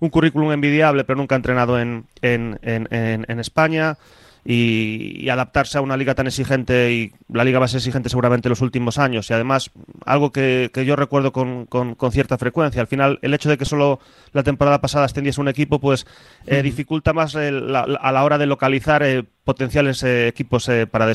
un, currículum envidiable, pero nunca ha entrenado en, en, en, en España y, adaptarse a una liga tan exigente y la liga va a ser exigente seguramente en los últimos años. Y además algo que, yo recuerdo con, con, cierta frecuencia al final el hecho de que solo la temporada pasada extendiese un equipo pues eh, dificulta más a la hora de localizar eh, potenciales eh, equipos para,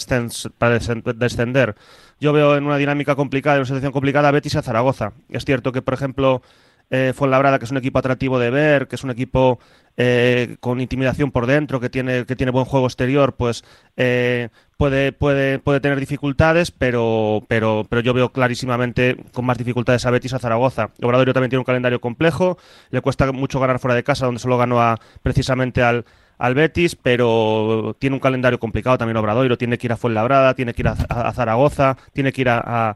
para descender. Yo veo en una dinámica complicada en una situación complicada a Betis y a Zaragoza. Es cierto que por ejemplo eh, Fuenlabrada, que es un equipo atractivo de ver, que es un equipo eh, con intimidación por dentro, que tiene, que tiene buen juego exterior, pues eh, puede, puede, puede tener dificultades, pero, pero, pero yo veo clarísimamente con más dificultades a Betis a Zaragoza. Obradorio también tiene un calendario complejo, le cuesta mucho ganar fuera de casa, donde solo ganó a, precisamente al, al Betis, pero tiene un calendario complicado también Obradoiro, tiene que ir a Fuenlabrada, tiene que ir a, Zaragoza, tiene que ir a, a,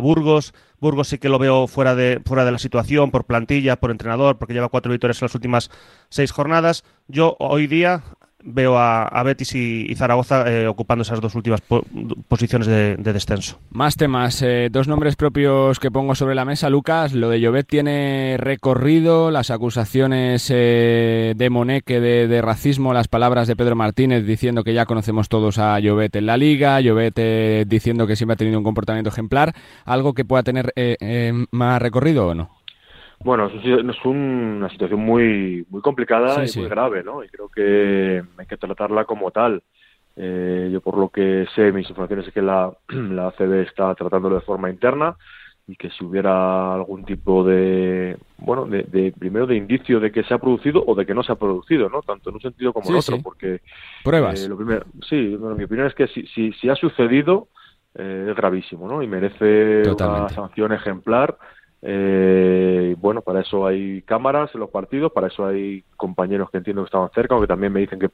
Burgos. Burgos sí que lo veo fuera de, fuera de la situación, por plantilla, por entrenador, porque lleva cuatro victorias en las últimas seis jornadas. Yo hoy día veo a, Betis y, Zaragoza eh, ocupando esas dos últimas posiciones de, descenso. Más temas, eh, dos nombres propios que pongo sobre la mesa, Lucas. Lo de Llobet tiene recorrido, las acusaciones eh, de Moneque de, racismo, las palabras de Pedro Martínez diciendo que ya conocemos todos a Llobet en la liga, Llobet diciendo que siempre ha tenido un comportamiento ejemplar, algo que pueda tener más recorrido o no. Bueno, es una situación muy muy complicada y muy grave, ¿no? Y creo que hay que tratarla como tal. Eh, yo por lo que sé, mis informaciones es que la, la ACB está tratándolo de forma interna. y que si hubiera algún tipo de bueno de, primero de indicio de que se ha producido o de que no se ha producido no tanto en un sentido como en otro porque pruebas eh, lo primero sí bueno, mi opinión es que si si, si ha sucedido eh, es gravísimo no y merece una sanción ejemplar eh, bueno para eso hay cámaras en los partidos para eso hay compañeros que entiendo que estaban cerca o que también me dicen que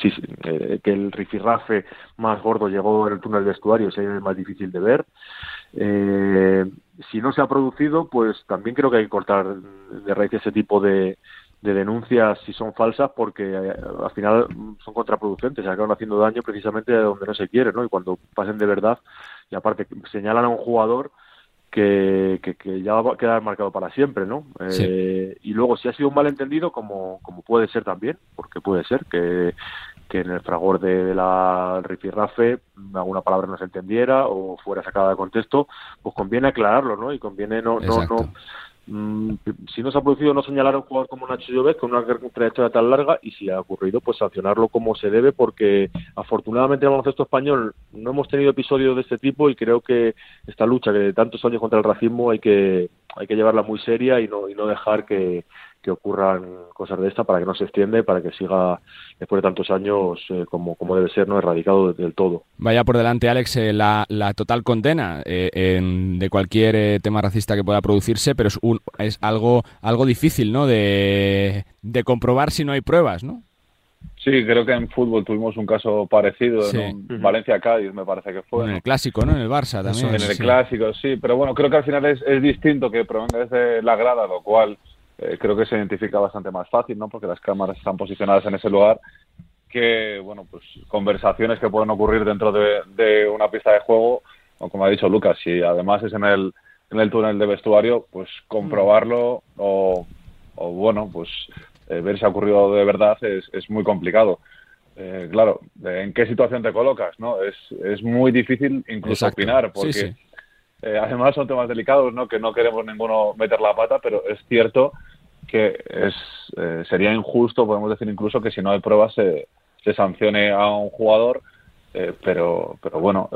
sí, eh, el rifirrafe más gordo llegó en el túnel vestuario, es más difícil de ver. Eh, si no se ha producido, pues también creo que hay que cortar de raíz ese tipo de, denuncias si son falsas porque eh, al final son contraproducentes, acaban haciendo daño precisamente donde no se quiere, ¿no? Y cuando pasen de verdad, y aparte señalan a un jugador que, que, ya va a quedar marcado para siempre, ¿no? Eh, y luego, si ha sido un malentendido, como, como puede ser también, porque puede ser que, que en el fragor de, la rifirrafe alguna palabra no se entendiera o fuera sacada de contexto, pues conviene aclararlo, ¿no? Y conviene no, no, no si no se ha producido, no señalar a un jugador como Nacho Llobet con una trayectoria tan larga y si ha ocurrido, pues sancionarlo como se debe, porque afortunadamente en el baloncesto español no hemos tenido episodios de este tipo y creo que esta lucha que de tantos años contra el racismo hay que, hay que llevarla muy seria y no, y no dejar que, que ocurran cosas de esta para que no se extiende, para que siga después de tantos años eh, como, como debe ser, no erradicado del todo. Vaya por delante, Alex, eh, la, la, total condena eh, de cualquier tema racista que pueda producirse, pero es, un, es algo, algo difícil ¿no? de, de comprobar si no hay pruebas, ¿no? Sí, creo que en fútbol tuvimos un caso parecido en Valencia-Cádiz, me parece que fue. En el clásico, ¿no? En el Barça también. En el clásico, sí, pero bueno, creo que al final es, es distinto que provenga desde la grada, lo cual eh, creo que se identifica bastante más fácil, ¿no? Porque las cámaras están posicionadas en ese lugar que, bueno, pues conversaciones que pueden ocurrir dentro de, una pista de juego, o como ha dicho Lucas, si además es en el, en el túnel de vestuario, pues comprobarlo o, bueno, pues eh, ver si ha ocurrido de verdad es, es muy complicado. Eh, claro, ¿en qué situación te colocas? no Es, es muy difícil incluso opinar, porque eh, además son temas delicados, ¿no? Que no queremos ninguno meter la pata, pero es cierto que es, eh, sería injusto, podemos decir incluso que si no hay pruebas se, se sancione a un jugador, eh, pero, pero bueno,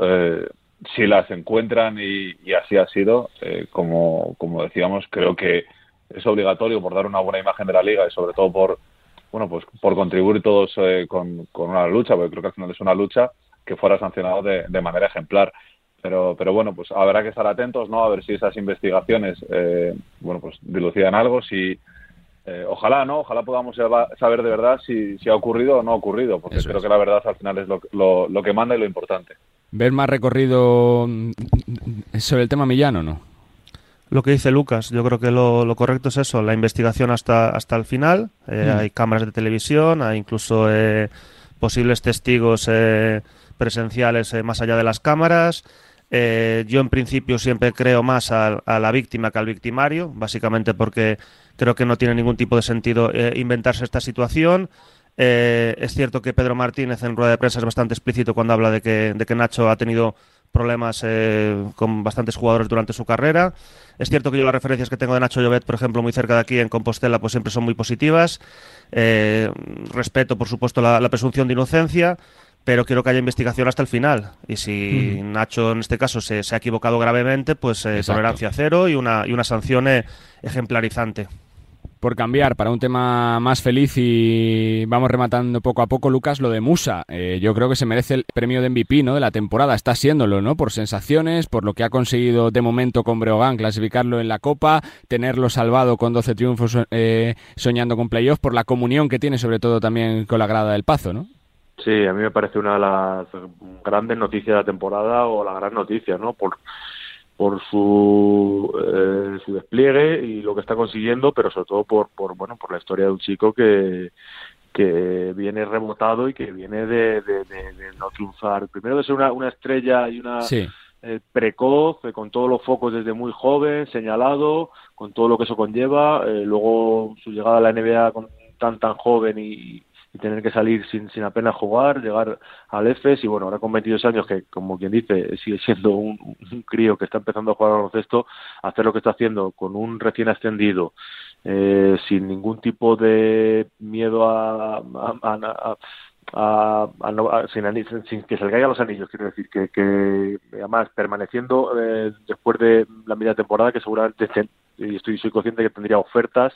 si las encuentran y, así ha sido, como, como decíamos, creo que es obligatorio por dar una buena imagen de la liga y sobre todo por bueno pues por contribuir todos con, con, una lucha, porque creo que al final es una lucha que fuera sancionado de, de manera ejemplar. Pero, pero bueno, pues habrá que estar atentos, ¿no? A ver si esas investigaciones, eh, bueno, pues dilucidan algo, si... Eh, ojalá, ¿no? Ojalá podamos saber de verdad si, si ha ocurrido o no ha ocurrido, porque creo que la verdad al final es lo, lo, lo, que manda y lo importante. ¿Ver más recorrido mm, sobre el tema Millano, no? Lo que dice Lucas, yo creo que lo, lo correcto es eso, la investigación hasta, hasta el final. Eh, mm. Hay cámaras de televisión, hay incluso posibles testigos presenciales más allá de las cámaras. Eh, yo en principio siempre creo más a, la víctima que al victimario, básicamente porque creo que no tiene ningún tipo de sentido eh, inventarse esta situación. Eh, es cierto que Pedro Martínez en rueda de prensa es bastante explícito cuando habla de que, de que Nacho ha tenido problemas con bastantes jugadores durante su carrera. Es cierto que yo las referencias que tengo de Nacho Llobet, por ejemplo, muy cerca de aquí en Compostela, pues siempre son muy positivas. respeto, por supuesto, la presunción de inocencia pero quiero que haya investigación hasta el final. Y si Nacho, en este caso, se, ha equivocado gravemente, pues eh, tolerancia cero y una, y una sanción eh, ejemplarizante. Por cambiar, para un tema más feliz y vamos rematando poco a poco, Lucas, lo de Musa. Eh, yo creo que se merece el premio de MVP ¿no? de la temporada, está siéndolo, ¿no? Por sensaciones, por lo que ha conseguido de momento con Breogán, clasificarlo en la Copa, tenerlo salvado con 12 triunfos soñando con playoffs, por la comunión que tiene sobre todo también con la grada del Pazo, ¿no? Sí, a mí me parece una de las grandes noticias de la temporada o la gran noticia, ¿no? Por, por su, eh, su despliegue y lo que está consiguiendo, pero sobre todo por, por, bueno, por la historia de un chico que, que viene rebotado y que viene de, de, no triunfar. Primero de ser una, una estrella y una eh, precoz, eh, con todos los focos desde muy joven, señalado, con todo lo que eso conlleva. luego su llegada a la NBA con tan tan joven y, tener que salir sin, sin apenas jugar, llegar al EFES y bueno, ahora con 22 años que como quien dice sigue siendo un, crío que está empezando a jugar al baloncesto, hacer lo que está haciendo con un recién ascendido, eh, sin ningún tipo de miedo a, a, a, sin, que se le caigan los anillos, quiero decir, que, que además permaneciendo eh, después de la media temporada, que seguramente, y estoy soy consciente que tendría ofertas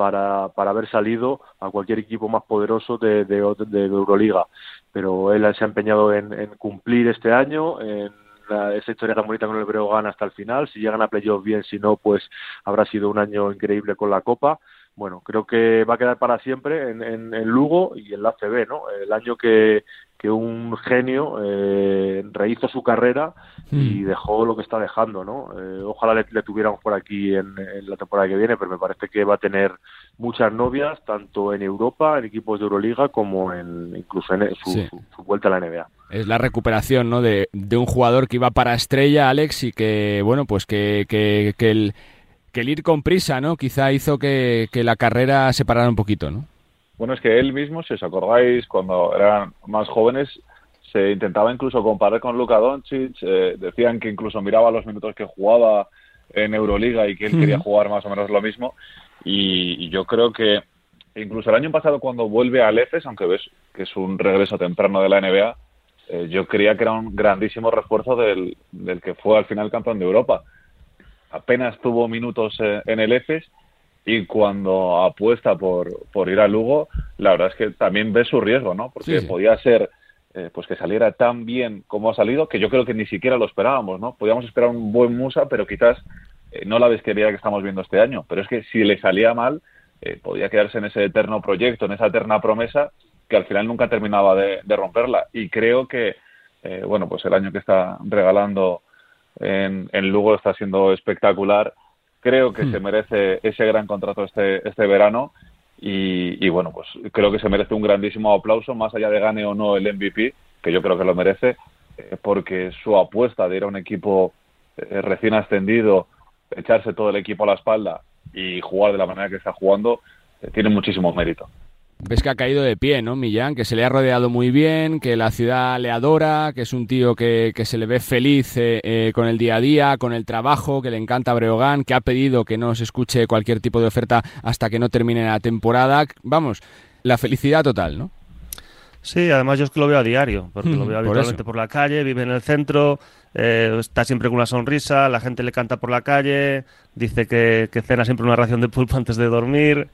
para, para haber salido a cualquier equipo más poderoso de, de, Euroliga. Pero él se ha empeñado en, en cumplir este año, en esa historia tan bonita con el Breogán hasta el final. Si llegan a playoff bien, si no, pues habrá sido un año increíble con la Copa bueno, creo que va a quedar para siempre en, en, Lugo y en la CB, ¿no? El año que, que un genio eh, rehizo su carrera y hmm. dejó lo que está dejando, ¿no? Eh, ojalá le, tuviéramos por aquí en, la temporada que viene, pero me parece que va a tener muchas novias, tanto en Europa, en equipos de Euroliga, como en incluso en su, vuelta a la NBA. Es la recuperación, ¿no? De, de, un jugador que iba para estrella, Alex, y que, bueno, pues que, que, que el que el ir con prisa, ¿no? Quizá hizo que, la carrera se parara un poquito, ¿no? Bueno, es que él mismo, si os acordáis, cuando eran más jóvenes, se intentaba incluso comparar con Luka Doncic, eh, decían que incluso miraba los minutos que jugaba en Euroliga y que él quería jugar más o menos lo mismo. Y, yo creo que incluso el año pasado cuando vuelve al EFES, aunque ves que es un regreso temprano de la NBA, eh, yo creía que era un grandísimo refuerzo del, del que fue al final campeón de Europa apenas tuvo minutos eh, en el EFES y cuando apuesta por, por ir a Lugo, la verdad es que también ve su riesgo, ¿no? Porque podía ser eh, pues que saliera tan bien como ha salido, que yo creo que ni siquiera lo esperábamos, ¿no? Podíamos esperar un buen Musa, pero quizás eh, no la desquería que estamos viendo este año. Pero es que si le salía mal, podía quedarse en ese eterno proyecto, en esa eterna promesa, que al final nunca terminaba de, de romperla. Y creo que, bueno, pues el año que está regalando en, Lugo está siendo espectacular. Creo que hmm. se merece ese gran contrato este, este verano y, bueno, pues creo que se merece un grandísimo aplauso, más allá de gane o no el MVP, que yo creo que lo merece, eh, porque su apuesta de ir a un equipo eh, recién ascendido, echarse todo el equipo a la espalda y jugar de la manera que está jugando, eh, tiene muchísimo mérito. Ves que ha caído de pie, ¿no, Millán? Que se le ha rodeado muy bien, que la ciudad le adora, que es un tío que, que se le ve feliz eh, eh, con el día a día, con el trabajo, que le encanta Breogán, que ha pedido que no se escuche cualquier tipo de oferta hasta que no termine la temporada. Vamos, la felicidad total, ¿no? Sí, además yo es que lo veo a diario, porque lo veo habitualmente por, la calle, vive en el centro, eh, está siempre con una sonrisa, la gente le canta por la calle, dice que, que cena siempre una ración de pulpo antes de dormir.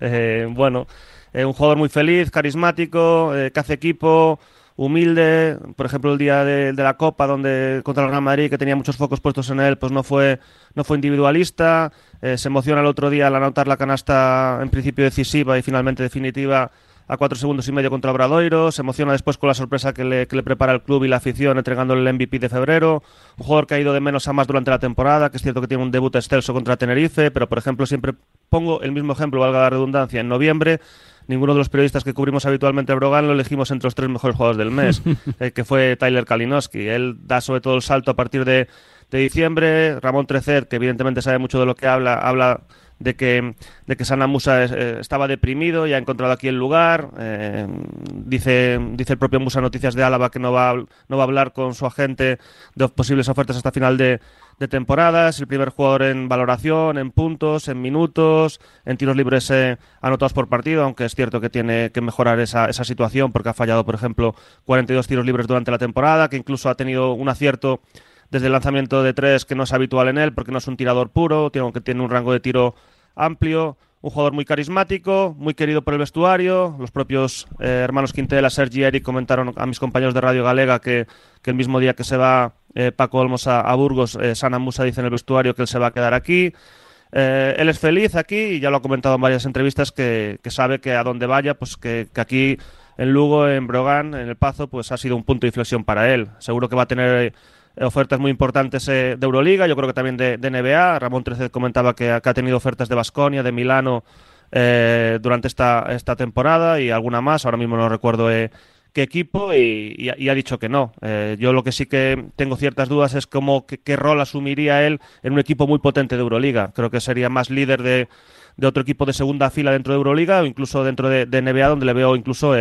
bueno, eh, un jugador muy feliz, carismático, eh, que hace equipo, humilde. Por ejemplo, el día de, la Copa, donde contra el Real Madrid, que tenía muchos focos puestos en él, pues no fue, no fue individualista. Eh, se emociona el otro día al anotar la canasta en principio decisiva y finalmente definitiva a cuatro segundos y medio contra Obradoiro, se emociona después con la sorpresa que le, que le, prepara el club y la afición entregándole el MVP de febrero, un jugador que ha ido de menos a más durante la temporada, que es cierto que tiene un debut excelso contra Tenerife, pero por ejemplo siempre pongo el mismo ejemplo, valga la redundancia, en noviembre ninguno de los periodistas que cubrimos habitualmente a Brogan lo elegimos entre los tres mejores jugadores del mes, eh, que fue Tyler Kalinowski. Él da sobre todo el salto a partir de, diciembre. Ramón Trecet, que evidentemente sabe mucho de lo que habla, habla de que, de que Sana Musa eh, estaba deprimido y ha encontrado aquí el lugar. Eh, dice, dice el propio Musa Noticias de Álava que no va, no va a hablar con su agente de posibles ofertas hasta final de, de temporada. Es el primer jugador en valoración, en puntos, en minutos, en tiros libres eh, anotados por partido, aunque es cierto que tiene que mejorar esa, esa situación porque ha fallado, por ejemplo, 42 tiros libres durante la temporada, que incluso ha tenido un acierto desde el lanzamiento de tres que no es habitual en él, porque no es un tirador puro, aunque tiene un rango de tiro amplio, un jugador muy carismático, muy querido por el vestuario. Los propios eh, hermanos Quintela, Sergi y Eric comentaron a mis compañeros de Radio Galega que, el mismo día que se va eh, Paco Olmos a, Burgos, eh, Sana Musa dice en el vestuario que él se va a quedar aquí. él es feliz aquí y ya lo ha comentado en varias entrevistas que, sabe que a donde vaya, pues que, que, aquí en Lugo, en Brogan, en El Pazo, pues ha sido un punto de inflexión para él. Seguro que va a tener ofertas muy importantes eh, de Euroliga, yo creo que también de, NBA. Ramón Trecet comentaba que, ha tenido ofertas de Basconia, de Milano eh, durante esta, esta temporada y alguna más. Ahora mismo no recuerdo eh, qué equipo y, ha dicho que no. yo lo que sí que tengo ciertas dudas es cómo qué, rol asumiría él en un equipo muy potente de Euroliga. Creo que sería más líder de, de otro equipo de segunda fila dentro de Euroliga o incluso dentro de, de NBA, donde le veo incluso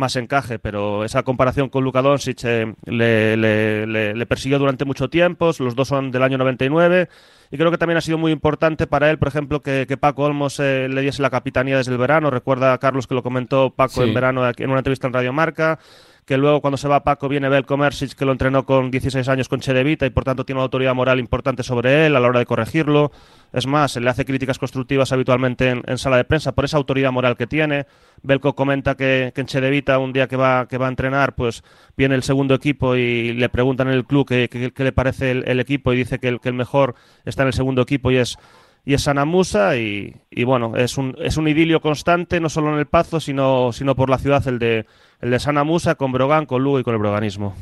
más encaje, pero esa comparación con Luka Doncic eh, le, le, persiguió durante mucho tiempo, los dos son del año 99 y creo que también ha sido muy importante para él, por ejemplo, que, Paco Olmos eh, le diese la capitanía desde el verano, recuerda a Carlos que lo comentó Paco en verano en una entrevista en Radio Marca, que luego cuando se va Paco viene Belko Mersic, que lo entrenó con 16 años con Chedevita y por tanto tiene una autoridad moral importante sobre él a la hora de corregirlo. Es más, se le hace críticas constructivas habitualmente en, sala de prensa por esa autoridad moral que tiene. Belko comenta que, en Chedevita, un día que va, que va a entrenar, pues viene el segundo equipo y le preguntan en el club qué, le parece el, equipo y dice que el, que el mejor está en el segundo equipo y es y es Sanamusa y, y, bueno, es un, es un idilio constante, no solo en el Pazo, sino, sino por la ciudad, el de, el de Sanamusa, con Brogan, con Lugo y con el broganismo.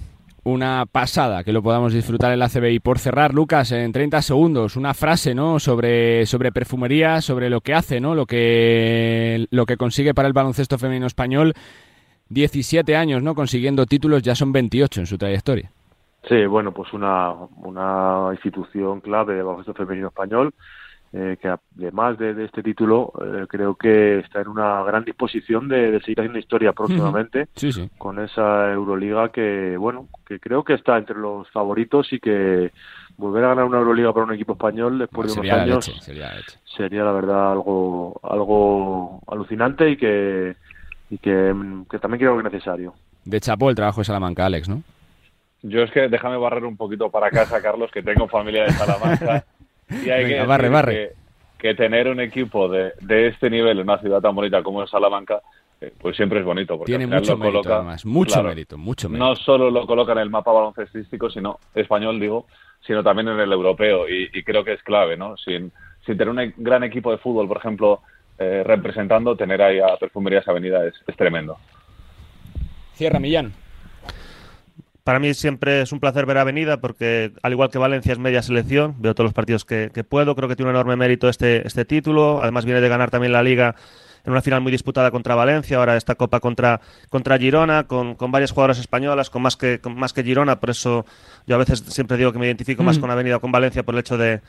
Una pasada que lo podamos disfrutar en la CBI. Por cerrar, Lucas, en 30 segundos, una frase ¿no? sobre, sobre perfumería, sobre lo que hace, ¿no? lo, que, lo que consigue para el baloncesto femenino español. 17 años ¿no? consiguiendo títulos, ya son 28 en su trayectoria. Sí, bueno, pues una, una institución clave del baloncesto femenino español eh, que además de, este título eh, creo que está en una gran disposición de, seguir haciendo historia próximamente con esa Euroliga que bueno que creo que está entre los favoritos y que volver a ganar una Euroliga para un equipo español después de unos años sería, la verdad algo algo alucinante y que y que, también creo que es necesario. De chapó el trabajo de Salamanca Alex ¿no? Yo es que déjame barrer un poquito para casa, Carlos, que tengo familia de Salamanca Y hay que, barre, barre. Que, tener un equipo de, de este nivel en una ciudad tan bonita como es Salamanca, eh, pues siempre es bonito. Porque Tiene mucho mérito, además. Mucho mérito, mucho mérito. No solo lo coloca en el mapa baloncestístico, sino español, digo, sino también en el europeo. Y, creo que es clave, ¿no? Sin, sin tener un gran equipo de fútbol, por ejemplo, eh, representando, tener ahí a Perfumerías Avenida es, es tremendo. Cierra, Millán. Para mí siempre es un placer ver a Avenida porque, al igual que Valencia, es media selección. Veo todos los partidos que, que puedo. Creo que tiene un enorme mérito este, este título. Además, viene de ganar también la Liga en una final muy disputada contra Valencia, ahora esta Copa contra, contra Girona, con, con varias jugadoras españolas, con más, que, con más que Girona, por eso yo a veces siempre digo que me identifico más mm. con Avenida o con Valencia por el hecho de,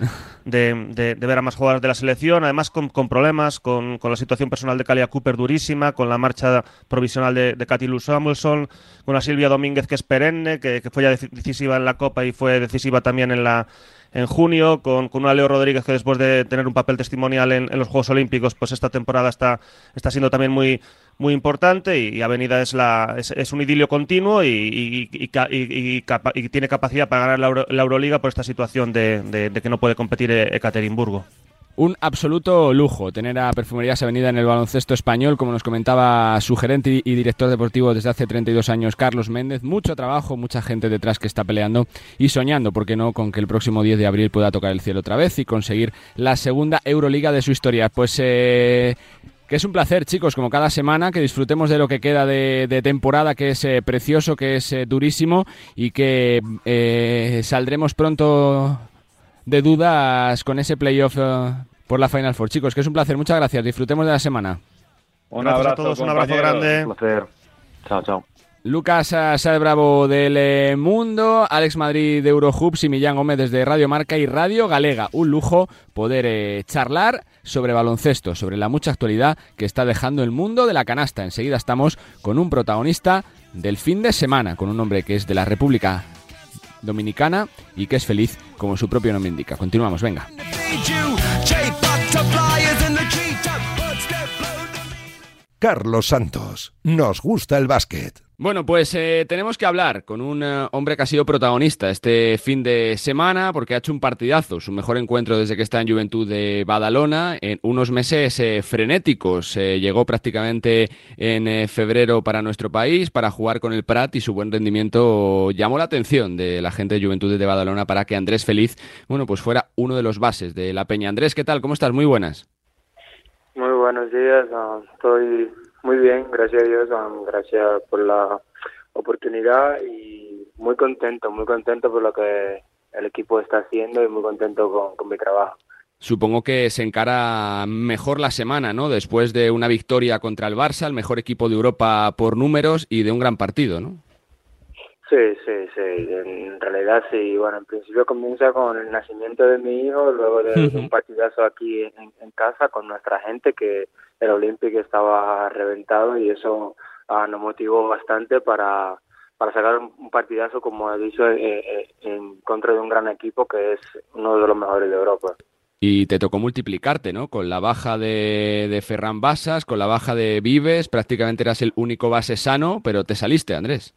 de, ver a más jugadoras de la selección, además con, con problemas, con, con, la situación personal de Calia Cooper durísima, con la marcha provisional de, de Katy Lou Samuelson, con la Silvia Domínguez que es perenne, que, que fue ya decisiva en la Copa y fue decisiva también en la en junio, con, con una Leo Rodríguez que después de tener un papel testimonial en, los Juegos Olímpicos, pues esta temporada está, está siendo también muy, muy importante y, Avenida es, la, es, un idilio continuo y, y, tiene capacidad para ganar la, Euroliga por esta situación de, de que no puede competir Ekaterimburgo. Un absoluto lujo tener a Perfumerías Avenida en el baloncesto español, como nos comentaba su gerente y director deportivo desde hace 32 años, Carlos Méndez. Mucho trabajo, mucha gente detrás que está peleando y soñando, ¿por qué no?, con que el próximo 10 de abril pueda tocar el cielo otra vez y conseguir la segunda Euroliga de su historia. Pues eh, que es un placer, chicos, como cada semana, que disfrutemos de lo que queda de, temporada, que es eh, precioso, que es eh, durísimo y que saldremos pronto de dudas con ese playoff por la Final Four. Chicos, que es un placer. Muchas gracias. Disfrutemos de la semana. Un abrazo a todos. Un abrazo grande. Un placer. Chao, chao. Lucas Sal Bravo del eh, Mundo, Alex Madrid de Eurohoops y Millán Gómez desde Radio Marca y Radio Galega. Un lujo poder eh, charlar sobre baloncesto, sobre la mucha actualidad que está dejando el mundo de la canasta. Enseguida estamos con un protagonista del fin de semana, con un hombre que es de la República Dominicana y que es feliz como su propio nombre indica. Continuamos, venga. Carlos Santos. Nos gusta el básquet. Bueno, pues eh, tenemos que hablar con un eh, hombre que ha sido protagonista este fin de semana porque ha hecho un partidazo, su mejor encuentro desde que está en Juventud de Badalona, en unos meses eh, frenéticos. llegó prácticamente en febrero para nuestro país para jugar con el Prat y su buen rendimiento llamó la atención de la gente de Juventud de Badalona para que Andrés Feliz, bueno, pues fuera uno de los bases de la Peña. Andrés, ¿qué tal? ¿Cómo estás? Muy buenas. Buenos días, ah, estoy muy bien, gracias a Dios, ah, gracias por la oportunidad y muy contento, muy contento por lo que el equipo está haciendo y muy contento con, mi trabajo. Supongo que se encara mejor la semana, ¿no? Después de una victoria contra el Barça, el mejor equipo de Europa por números y de un gran partido, ¿no? Sí, sí, sí, en realidad sí. Bueno, en principio comienza con el nacimiento de mi hijo, luego de, un partidazo aquí en, casa con nuestra gente, que el Olympic estaba reventado y eso ah, nos motivó bastante para, para sacar un partidazo, como he dicho, eh, eh, en contra de un gran equipo que es uno de los mejores de Europa. Y te tocó multiplicarte, ¿no? Con la baja de, de Ferran Basas, con la baja de Vives, prácticamente eras el único base sano, pero te saliste, Andrés.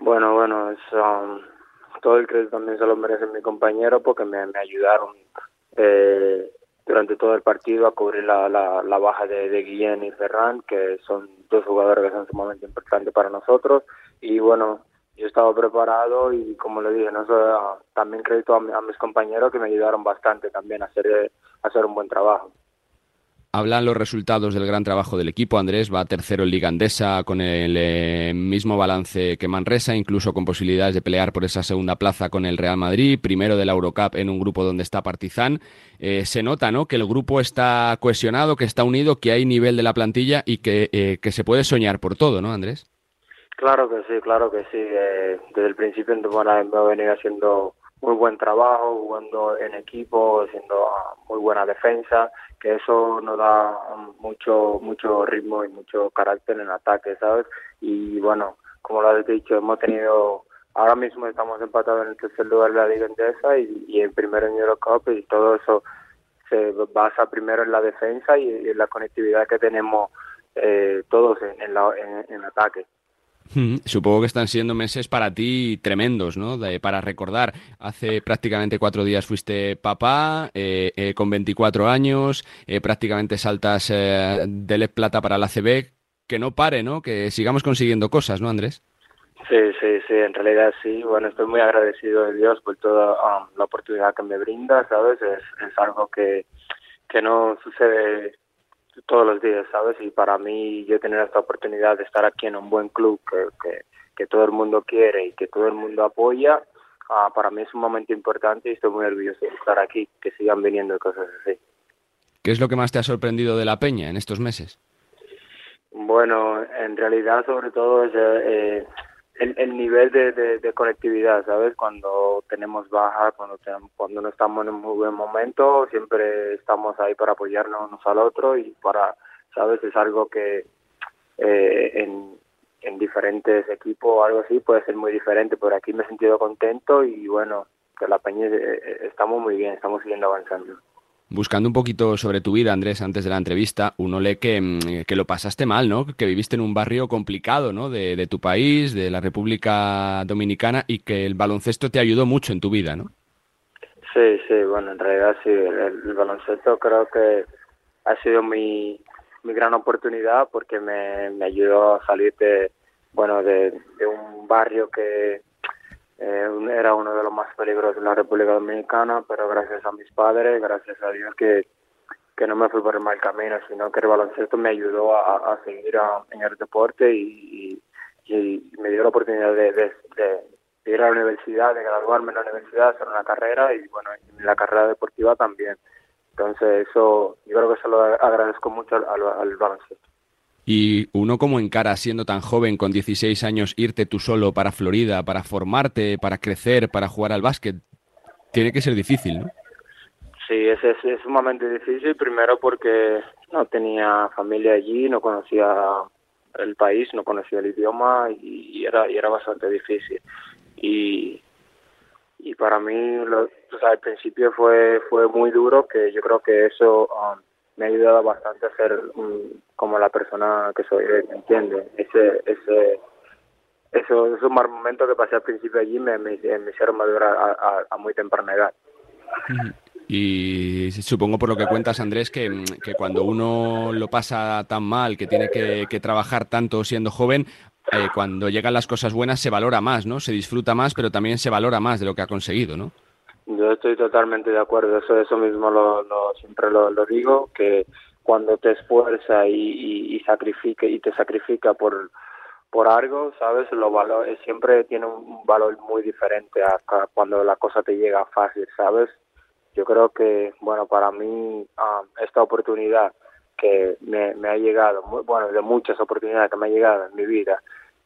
Bueno, bueno, es, um, todo el crédito también se lo merece mi compañero porque me, ayudaron eh, durante todo el partido a cubrir la, la, baja de, Guillén y Ferran, que son dos jugadores que son sumamente importantes para nosotros. Y bueno, yo estaba preparado y como le dije, no so, también crédito a, a, mis compañeros que me ayudaron bastante también a hacer, a hacer un buen trabajo. Hablan los resultados del gran trabajo del equipo. Andrés va tercero en Liga Andesa con el eh, mismo balance que Manresa, incluso con posibilidades de pelear por esa segunda plaza con el Real Madrid. Primero de la Eurocup en un grupo donde está Partizan. Eh, se nota ¿no? que el grupo está cohesionado, que está unido, que hay nivel de la plantilla y que, eh, que se puede soñar por todo, ¿no, Andrés? Claro que sí, claro que sí. Eh, desde el principio ha venido haciendo muy buen trabajo, jugando en equipo, haciendo muy buena defensa, que eso nos da mucho mucho ritmo y mucho carácter en ataque, ¿sabes? Y bueno, como lo has dicho, hemos tenido, ahora mismo estamos empatados en el tercer lugar de la Liga Endesa y, y en primero en Eurocup y todo eso se basa primero en la defensa y, en la conectividad que tenemos eh, todos en, la, en, en ataque. Supongo que están siendo meses para ti tremendos, ¿no? De, para recordar, hace prácticamente cuatro días fuiste papá, eh, eh, con 24 años, eh, prácticamente saltas eh, del Plata para la CB, que no pare, ¿no? Que sigamos consiguiendo cosas, ¿no, Andrés? Sí, sí, sí, en realidad sí. Bueno, estoy muy agradecido de Dios por toda um, la oportunidad que me brinda, ¿sabes? Es, es algo que, que no sucede todos los días, ¿sabes? Y para mí yo tener esta oportunidad de estar aquí en un buen club que, que, que todo el mundo quiere y que todo el mundo apoya, uh, para mí es un momento importante y estoy muy orgulloso de estar aquí, que sigan viniendo cosas así. ¿Qué es lo que más te ha sorprendido de la Peña en estos meses? Bueno, en realidad sobre todo es eh, el, el, nivel de, de, conectividad, ¿sabes? Cuando tenemos baja, cuando, tenemos, cuando no estamos en un muy buen momento, siempre estamos ahí para apoyarnos unos al otro y para, ¿sabes? Es algo que eh, en, en diferentes equipos o algo así puede ser muy diferente, pero aquí me he sentido contento y bueno, que la Peña eh, estamos muy bien, estamos siguiendo avanzando. Buscando un poquito sobre tu vida, Andrés, antes de la entrevista, uno lee que, que lo pasaste mal, ¿no? Que viviste en un barrio complicado, ¿no? De, de, tu país, de la República Dominicana, y que el baloncesto te ayudó mucho en tu vida, ¿no? Sí, sí, bueno, en realidad sí, el, baloncesto creo que ha sido mi, mi gran oportunidad porque me, me ayudó a salir de, bueno, de un barrio que eh, era uno de los más peligrosos en la República Dominicana, pero gracias a mis padres, gracias a Dios que, que no me fui por el mal camino, sino que el baloncesto me ayudó a, a seguir en el deporte y, y, me dio la oportunidad de, de, ir a la universidad, de graduarme en la universidad, hacer una carrera y bueno, en la carrera deportiva también. Entonces eso, yo creo que se lo agradezco mucho al baloncesto. Y uno como encara, siendo tan joven, con 16 años, irte tú solo para Florida, para formarte, para crecer, para jugar al básquet, tiene que ser difícil, ¿no? Sí, es, es, sumamente difícil, primero porque no tenía familia allí, no conocía el país, no conocía el idioma y, era, era bastante difícil. Y, y para mí, lo, o sea, al principio fue, fue muy duro, que yo creo que eso... Um, me ha ayudado bastante a ser um, como la persona que soy, ¿me entiendes? Ese, ese, eso, esos mal momentos que pasé al principio allí me, me, me hicieron madurar a, muy temprana edad. Y supongo por lo que cuentas, Andrés, que, que cuando uno lo pasa tan mal, que tiene que, que trabajar tanto siendo joven, eh, cuando llegan las cosas buenas se valora más, ¿no? Se disfruta más, pero también se valora más de lo que ha conseguido, ¿no? Yo estoy totalmente de acuerdo, eso, eso mismo lo, lo siempre lo, digo, que cuando te esfuerza y, y, y, te sacrifica por por algo, sabes, lo valor siempre tiene un valor muy diferente a, cuando la cosa te llega fácil, sabes. Yo creo que, bueno, para mí um, esta oportunidad que me, me ha llegado, muy, bueno, de muchas oportunidades que me ha llegado en mi vida,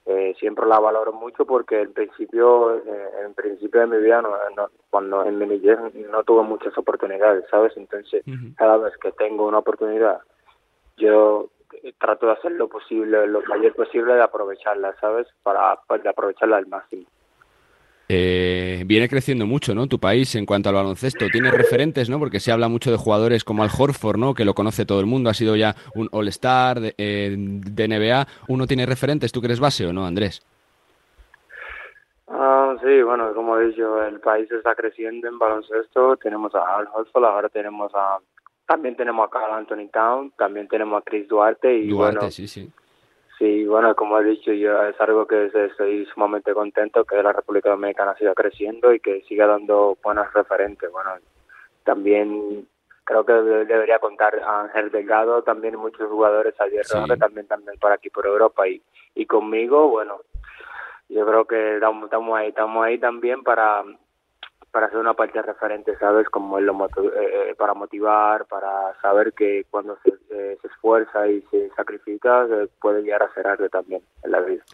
eh, siempre la valoro mucho porque en principio eh, en principio de mi vida no, no, cuando en mi niñez no tuve muchas oportunidades sabes entonces uh -huh. cada vez que tengo una oportunidad yo trato de hacer lo posible, lo mayor posible de aprovecharla, ¿sabes? Para, para aprovecharla al máximo. Eh, viene creciendo mucho, ¿no? Tu país en cuanto al baloncesto. Tiene referentes, ¿no? Porque se habla mucho de jugadores como Al Horford, ¿no? Que lo conoce todo el mundo. Ha sido ya un All-Star de, eh, de NBA. ¿Uno tiene referentes? ¿Tú que eres base o no, Andrés? Ah, sí, bueno, como he dicho, el país está creciendo en baloncesto. Tenemos a Al Horford, ahora tenemos a... También tenemos a Carl Anthony Town, también tenemos a Chris Duarte y Duarte, bueno... sí, sí. Sí, bueno, como he dicho, yo es algo que estoy sumamente contento que la República Dominicana siga creciendo y que siga dando buenas referentes. Bueno, también creo que de- debería contar a Ángel Delgado, también muchos jugadores ayer Sí. también también por aquí por Europa y y conmigo, bueno, yo creo que estamos, estamos ahí, estamos ahí también para para hacer una parte referente, ¿sabes? Como en lo eh, eh, para motivar, para saber que cuando se, eh, se esfuerza y se sacrifica, se puede llegar a ser arte también en la vida.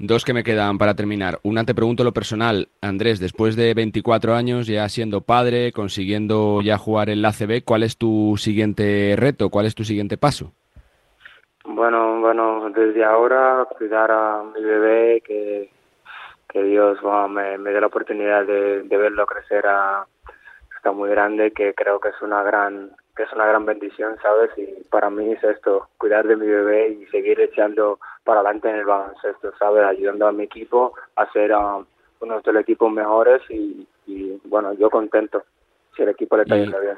Dos que me quedan para terminar. Una te pregunto lo personal. Andrés, después de 24 años, ya siendo padre, consiguiendo ya jugar en la ACB, ¿cuál es tu siguiente reto? ¿Cuál es tu siguiente paso? Bueno, bueno, desde ahora cuidar a mi bebé, que, que Dios bueno, me, me dé la oportunidad de, de verlo crecer a está muy grande, que creo que es una gran que es una gran bendición, ¿sabes? Y para mí es esto, cuidar de mi bebé y seguir echando para adelante en el baloncesto, ¿sabes? Ayudando a mi equipo a ser ah, uno de los equipos mejores y, y, bueno, yo contento si el equipo le está yendo bien.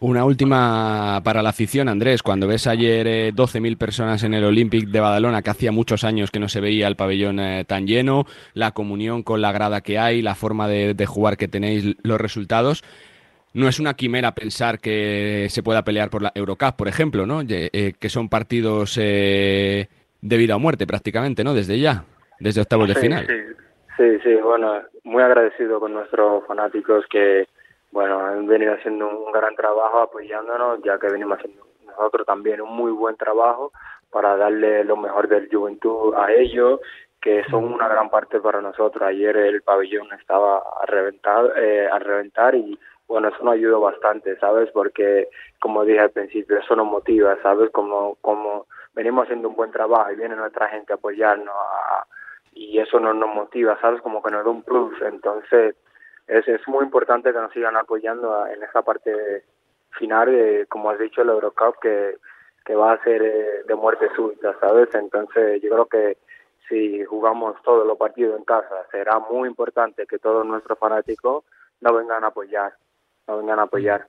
Una última para la afición, Andrés. Cuando ves ayer eh, 12.000 personas en el Olympic de Badalona, que hacía muchos años que no se veía el pabellón eh, tan lleno, la comunión con la grada que hay, la forma de, de jugar que tenéis, los resultados, no es una quimera pensar que se pueda pelear por la Eurocup, por ejemplo, ¿no? Eh, que son partidos eh, de vida o muerte prácticamente, ¿no? Desde ya, desde octavos de final. Sí, sí, sí, bueno, muy agradecido con nuestros fanáticos que, bueno, han venido haciendo un gran trabajo apoyándonos, ya que venimos haciendo nosotros también un muy buen trabajo para darle lo mejor del juventud a ellos, que son una gran parte para nosotros. Ayer el pabellón estaba a reventar, eh, a reventar y bueno, eso nos ayudó bastante, ¿sabes? Porque, como dije al principio, eso nos motiva, ¿sabes? Como, como venimos haciendo un buen trabajo y viene nuestra gente a apoyarnos a- y eso nos, nos motiva, ¿sabes? Como que nos da un plus. Entonces, es, es muy importante que nos sigan apoyando en esa parte final, de, como has dicho, el Eurocup, que, que va a ser eh, de muerte súbita, ¿sabes? Entonces, yo creo que si jugamos todos los partidos en casa, será muy importante que todos nuestros fanáticos nos vengan a apoyar, nos vengan a apoyar.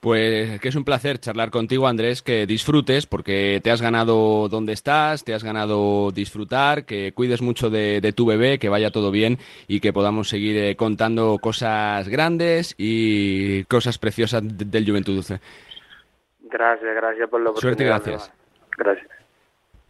Pues que es un placer charlar contigo, Andrés, que disfrutes porque te has ganado donde estás, te has ganado disfrutar, que cuides mucho de, de tu bebé, que vaya todo bien y que podamos seguir eh, contando cosas grandes y cosas preciosas de- del Juventud Dulce. Gracias, gracias por oportunidad. Suerte y gracias. Gracias.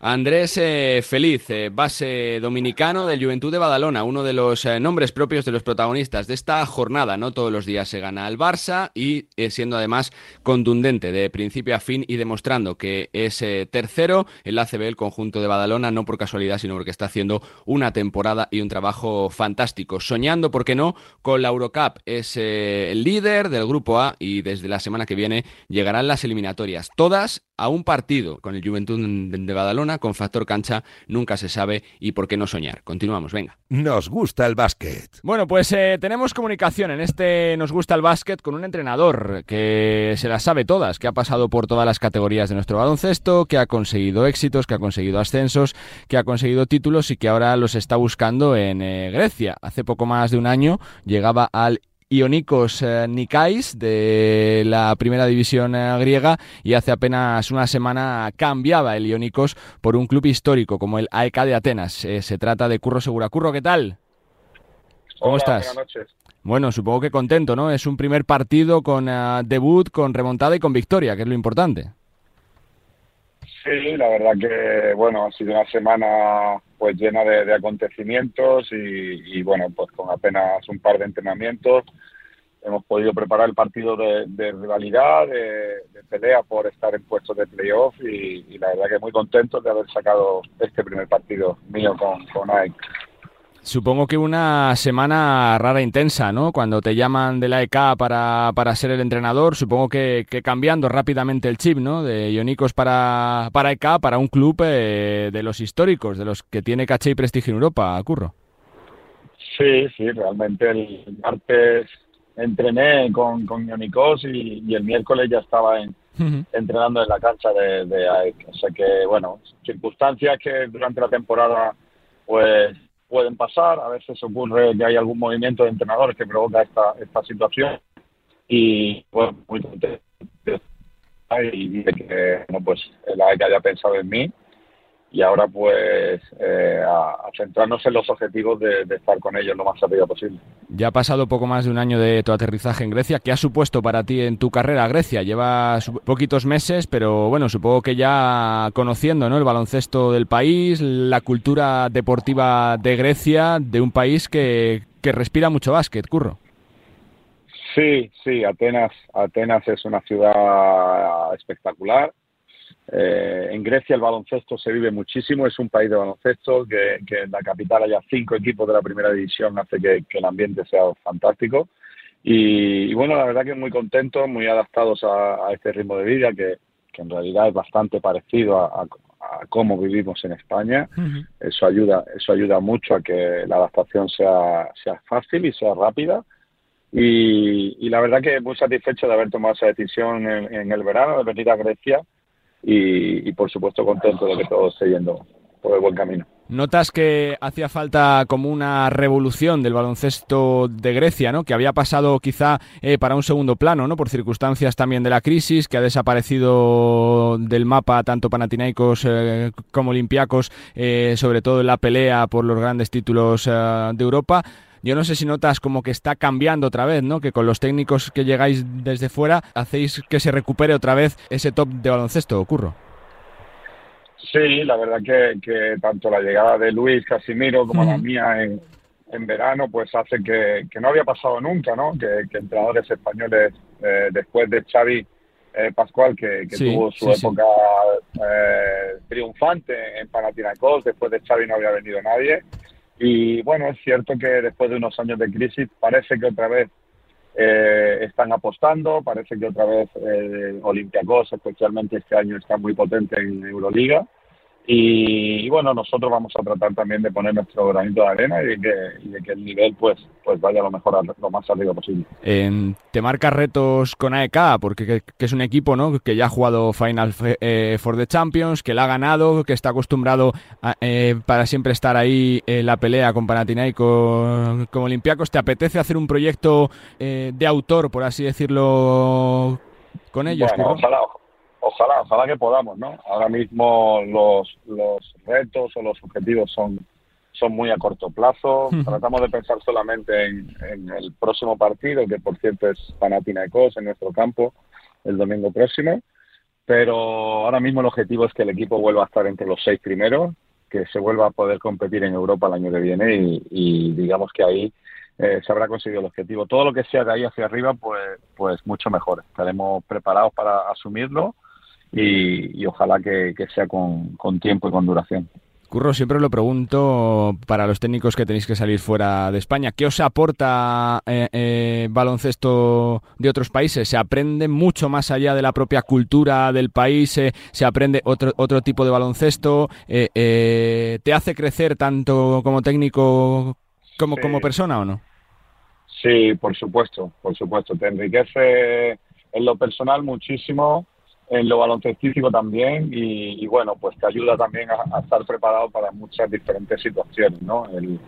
Andrés eh, Feliz, eh, base dominicano del Juventud de Badalona, uno de los eh, nombres propios de los protagonistas de esta jornada. No todos los días se gana al Barça y siendo además contundente de principio a fin y demostrando que es tercero en la ACB el conjunto de Badalona, no por casualidad, sino porque está haciendo una temporada y un trabajo fantástico. Soñando, ¿por qué no?, con la Eurocup. Es el líder del grupo A y desde la semana que viene llegarán las eliminatorias. Todas a un partido con el Juventud de Badalona, con factor cancha, nunca se sabe y por qué no soñar. Continuamos, venga. Nos gusta el básquet. Bueno, pues eh, tenemos comunicación en este Nos gusta el básquet con un entrenador que se las sabe todas, que ha pasado por todas las categorías de nuestro baloncesto, que ha conseguido éxitos, que ha conseguido ascensos, que ha conseguido títulos y que ahora los está buscando en eh, Grecia. Hace poco más de un año llegaba al Ionikos eh, Nikais de la primera división eh, griega y hace apenas una semana cambiaba el Ionikos por un club histórico como el AEK de Atenas. Eh, se trata de Curro Segura. Curro, ¿qué tal? ¿Cómo Hola, estás? Buenas noches. Bueno, supongo que contento, ¿no? Es un primer partido con debut, con remontada y con victoria, que es lo importante. Sí, la verdad que bueno ha sido una semana pues llena de, acontecimientos y, bueno pues con apenas un par de entrenamientos hemos podido preparar el partido de, rivalidad, de, pelea por estar en puestos de playoff y, y, la verdad que muy contentos de haber sacado este primer partido mío con, con Ike. Supongo que una semana rara intensa, ¿no? Cuando te llaman de la EK para, para ser el entrenador, supongo que, que, cambiando rápidamente el chip, ¿no? De Ionicos para, para EK, para un club eh, de los históricos, de los que tiene caché y prestigio en Europa, Curro. Sí, sí, realmente el martes entrené con, con Ionicos y, y el miércoles ya estaba en, entrenando en la cancha de, de AEK. O sea que, bueno, circunstancias que durante la temporada pues pueden pasar. A veces ocurre que hay algún movimiento de entrenadores que provoca esta, esta situación. Y, pues, muy contento y de que, bueno, pues, el AEK haya pensado en mí y ahora pues eh, a, a, centrarnos en los objetivos de, de, estar con ellos lo más rápido posible. Ya ha pasado poco más de un año de tu aterrizaje en Grecia. ¿Qué ha supuesto para ti en tu carrera Grecia? Llevas poquitos meses, pero bueno, supongo que ya conociendo ¿no? el baloncesto del país, la cultura deportiva de Grecia, de un país que, que respira mucho básquet, Curro. Sí, sí, Atenas, Atenas es una ciudad espectacular eh, en Grecia el baloncesto se vive muchísimo, es un país de baloncesto, que, que en la capital haya cinco equipos de la primera división hace que, que el ambiente sea fantástico. Y, y, bueno, la verdad que muy contentos, muy adaptados a, a este ritmo de vida, que, que, en realidad es bastante parecido a, a, a cómo vivimos en España. Uh -huh. Eso ayuda, eso ayuda mucho a que la adaptación sea, sea fácil y sea rápida. Y, y la verdad que muy satisfecho de haber tomado esa decisión en, en el verano, de venir a Grecia y, por supuesto contento de que todo esté yendo por el buen camino. Notas que hacía falta como una revolución del baloncesto de Grecia, ¿no? Que había pasado quizá eh, para un segundo plano, ¿no? Por circunstancias también de la crisis, que ha desaparecido del mapa tanto Panathinaikos eh, como Olympiacos, eh, sobre todo en la pelea por los grandes títulos eh, de Europa. Yo no sé si notas como que está cambiando otra vez, ¿no? Que con los técnicos que llegáis desde fuera hacéis que se recupere otra vez ese top de baloncesto, Curro. Sí, la verdad que, que tanto la llegada de Luis Casimiro como mm. la mía en, en, verano, pues hace que, que, no había pasado nunca, ¿no? Que, que entrenadores españoles, eh, después de Xavi eh, Pascual, que, que sí, tuvo su sí, época sí. Eh, triunfante en Panathinaikos, después de Xavi no había venido nadie. Y bueno, es cierto que después de unos años de crisis parece que otra vez eh, están apostando, parece que otra vez eh, Olympiacos, especialmente este año, está muy potente en Euroliga. Y, y, bueno, nosotros vamos a tratar también de poner nuestro granito de arena y de que, y de que el nivel pues, pues vaya lo mejor, lo más arriba posible. Eh, te marca retos con AEK, porque que, que, es un equipo ¿no? que ya ha jugado Final eh, for the Champions, que la ha ganado, que está acostumbrado a, eh, para siempre estar ahí en la pelea con Panathinaikos, con Olympiacos. ¿Te apetece hacer un proyecto eh, de autor, por así decirlo, con ellos? Bueno, ojalá, ojalá, ojalá que podamos, ¿no? Ahora mismo los, los retos o los objetivos son, son muy a corto plazo. Tratamos de pensar solamente en, en, el próximo partido, que por cierto es Panathinaikos en nuestro campo el domingo próximo. Pero ahora mismo el objetivo es que el equipo vuelva a estar entre los seis primeros, que se vuelva a poder competir en Europa el año que viene y, y digamos que ahí eh, se habrá conseguido el objetivo. Todo lo que sea de ahí hacia arriba, pues, pues mucho mejor. Estaremos preparados para asumirlo y, y ojalá que, que sea con, con, tiempo y con duración. Curro, siempre lo pregunto para los técnicos que tenéis que salir fuera de España. ¿Qué os aporta eh, eh, baloncesto de otros países? ¿Se aprende mucho más allá de la propia cultura del país? Eh, ¿Se aprende otro, otro tipo de baloncesto? Eh, eh, ¿Te hace crecer tanto como técnico como, sí. como persona o no? Sí, por supuesto, por supuesto. Te enriquece en lo personal muchísimo en lo baloncestístico también y, y, bueno, pues te ayuda también a, a, estar preparado para muchas diferentes situaciones, ¿no? El,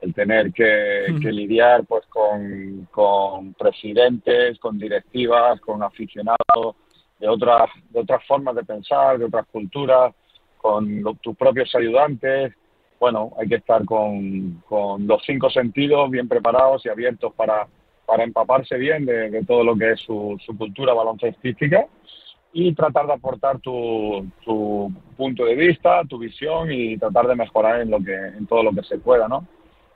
el tener que, que, lidiar pues con, con, presidentes, con directivas, con aficionados de otras, de otras formas de pensar, de otras culturas, con lo, tus propios ayudantes. Bueno, hay que estar con, con los cinco sentidos bien preparados y abiertos para, para empaparse bien de, de todo lo que es su, su cultura baloncestística y tratar de aportar tu, tu, punto de vista, tu visión y tratar de mejorar en lo que en todo lo que se pueda, ¿no?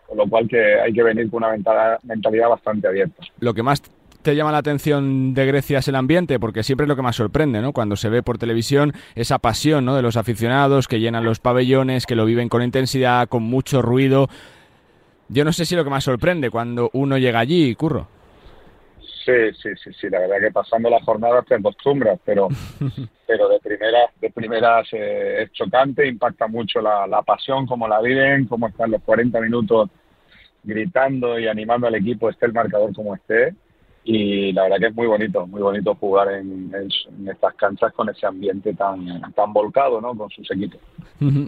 Con lo cual que hay que venir con una mentalidad bastante abierta. Lo que más te llama la atención de Grecia es el ambiente, porque siempre es lo que más sorprende, ¿no? Cuando se ve por televisión esa pasión, ¿no? De los aficionados que llenan los pabellones, que lo viven con intensidad, con mucho ruido. Yo no sé si lo que más sorprende cuando uno llega allí, Curro. Sí, sí, sí, sí, la verdad que pasando las jornadas te acostumbras, pero, pero de primeras, de primeras eh, es chocante, impacta mucho la, la pasión, cómo la viven, cómo están los 40 minutos gritando y animando al equipo, esté el marcador como esté y la verdad que es muy bonito, muy bonito jugar en, estas canchas con ese ambiente tan, tan volcado, ¿no? Con sus equipos.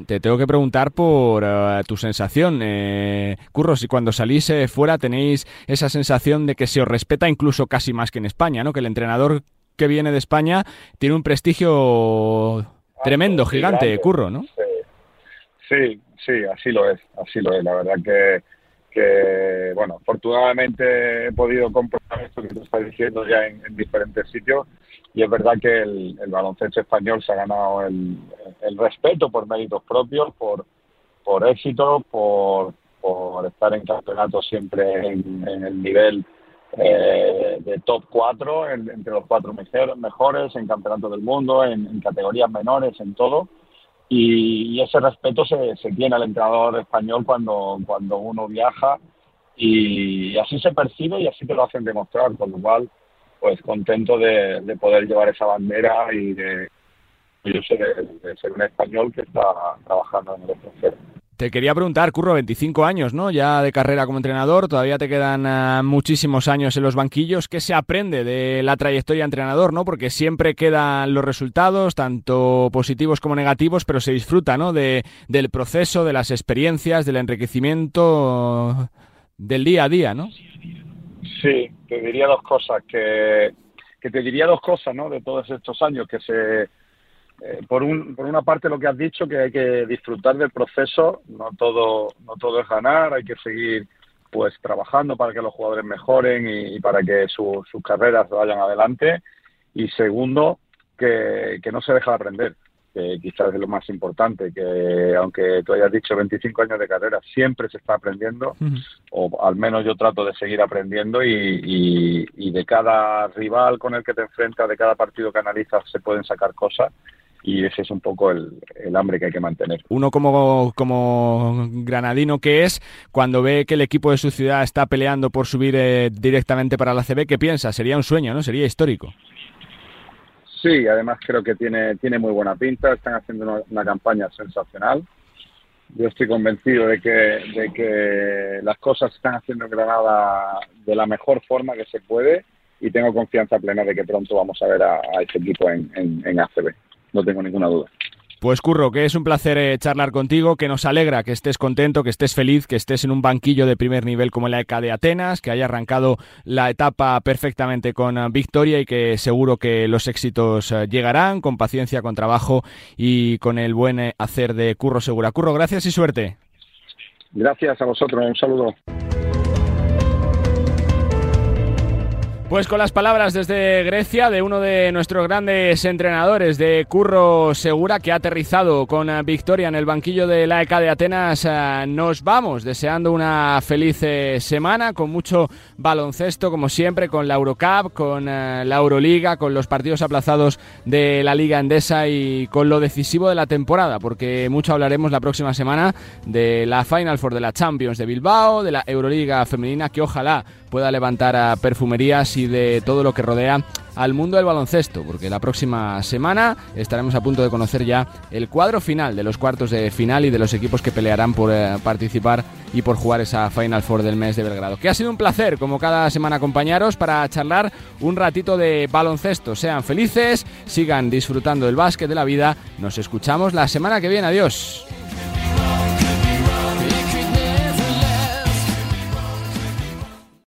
Te tengo que preguntar por eh, tu sensación, eh, Curro, si cuando salís eh, fuera tenéis esa sensación de que se os respeta incluso casi más que en España, ¿no? Que el entrenador que viene de España tiene un prestigio tremendo, gigante, Curro, ¿no? sí, sí, así lo es, así lo es. La verdad que que, bueno, afortunadamente he podido comprobar esto que te está diciendo ya en, diferentes sitios y es verdad que el, baloncesto español se ha ganado el, respeto por méritos propios, por, por éxito, por, por estar en campeonato siempre en, el nivel eh, de top 4, entre los cuatro mejores, en campeonato del mundo, en categorías menores, en todo y, ese respeto se, se, tiene al entrenador español cuando, cuando uno viaja y así se percibe y así te lo hacen demostrar, con lo cual pues contento de, de poder llevar esa bandera y de, yo sé, de ser un español que está trabajando en el extranjero. Te quería preguntar, Curro, 25 años, ¿no? Ya de carrera como entrenador, todavía te quedan ah, muchísimos años en los banquillos. ¿Qué se aprende de la trayectoria de entrenador, no? Porque siempre quedan los resultados, tanto positivos como negativos, pero se disfruta, ¿no? De, del proceso, de las experiencias, del enriquecimiento del día a día, ¿no? Sí, te diría dos cosas, que, que te diría dos cosas, ¿no? De todos estos años que se eh, por, un, por una parte lo que has dicho, que hay que disfrutar del proceso, no todo, no todo es ganar, hay que seguir pues trabajando para que los jugadores mejoren y, para que sus carreras vayan adelante. Y segundo, que, que no se deja de aprender, que quizás es lo más importante, que aunque tú hayas dicho 25 años de carrera, siempre se está aprendiendo, o al menos yo trato de seguir aprendiendo y, y de cada rival con el que te enfrentas, de cada partido que analizas, se pueden sacar cosas y ese es un poco el, hambre que hay que mantener. Uno como, como granadino que es, cuando ve que el equipo de su ciudad está peleando por subir eh, directamente para la CB, ¿qué piensa? Sería un sueño, ¿no? Sería histórico. Sí, además creo que tiene, tiene muy buena pinta, están haciendo una, campaña sensacional. Yo estoy convencido de que, de que las cosas se están haciendo en Granada de la mejor forma que se puede y tengo confianza plena de que pronto vamos a ver a, este equipo en, en, en ACB no tengo ninguna duda. Pues Curro, que es un placer eh, charlar contigo, que nos alegra que estés contento, que estés feliz, que estés en un banquillo de primer nivel como la ECA de Atenas, que haya arrancado la etapa perfectamente con eh, victoria y que seguro que los éxitos eh, llegarán con paciencia, con trabajo y con el buen hacer de Curro Segura. Curro, gracias y suerte. Gracias a vosotros, un saludo. Pues con las palabras desde Grecia de uno de nuestros grandes entrenadores, de Curro Segura, que ha aterrizado con eh, victoria en el banquillo de la ECA de Atenas, eh, nos vamos deseando una feliz eh, semana con mucho baloncesto, como siempre, con la Eurocup, con la Euroliga, con los partidos aplazados de la Liga Endesa y con lo decisivo de la temporada, porque mucho hablaremos la próxima semana de la Final Four de la Champions de Bilbao, de la Euroliga femenina, que ojalá pueda levantar a perfumerías y de todo lo que rodea al mundo del baloncesto, porque la próxima semana estaremos a punto de conocer ya el cuadro final de los cuartos de final y de los equipos que pelearán por eh, participar y por jugar esa Final Four del mes de Belgrado. Que ha sido un placer, como cada semana, acompañaros para charlar un ratito de baloncesto. Sean felices, sigan disfrutando del básquet de la vida. Nos escuchamos la semana que viene. Adiós.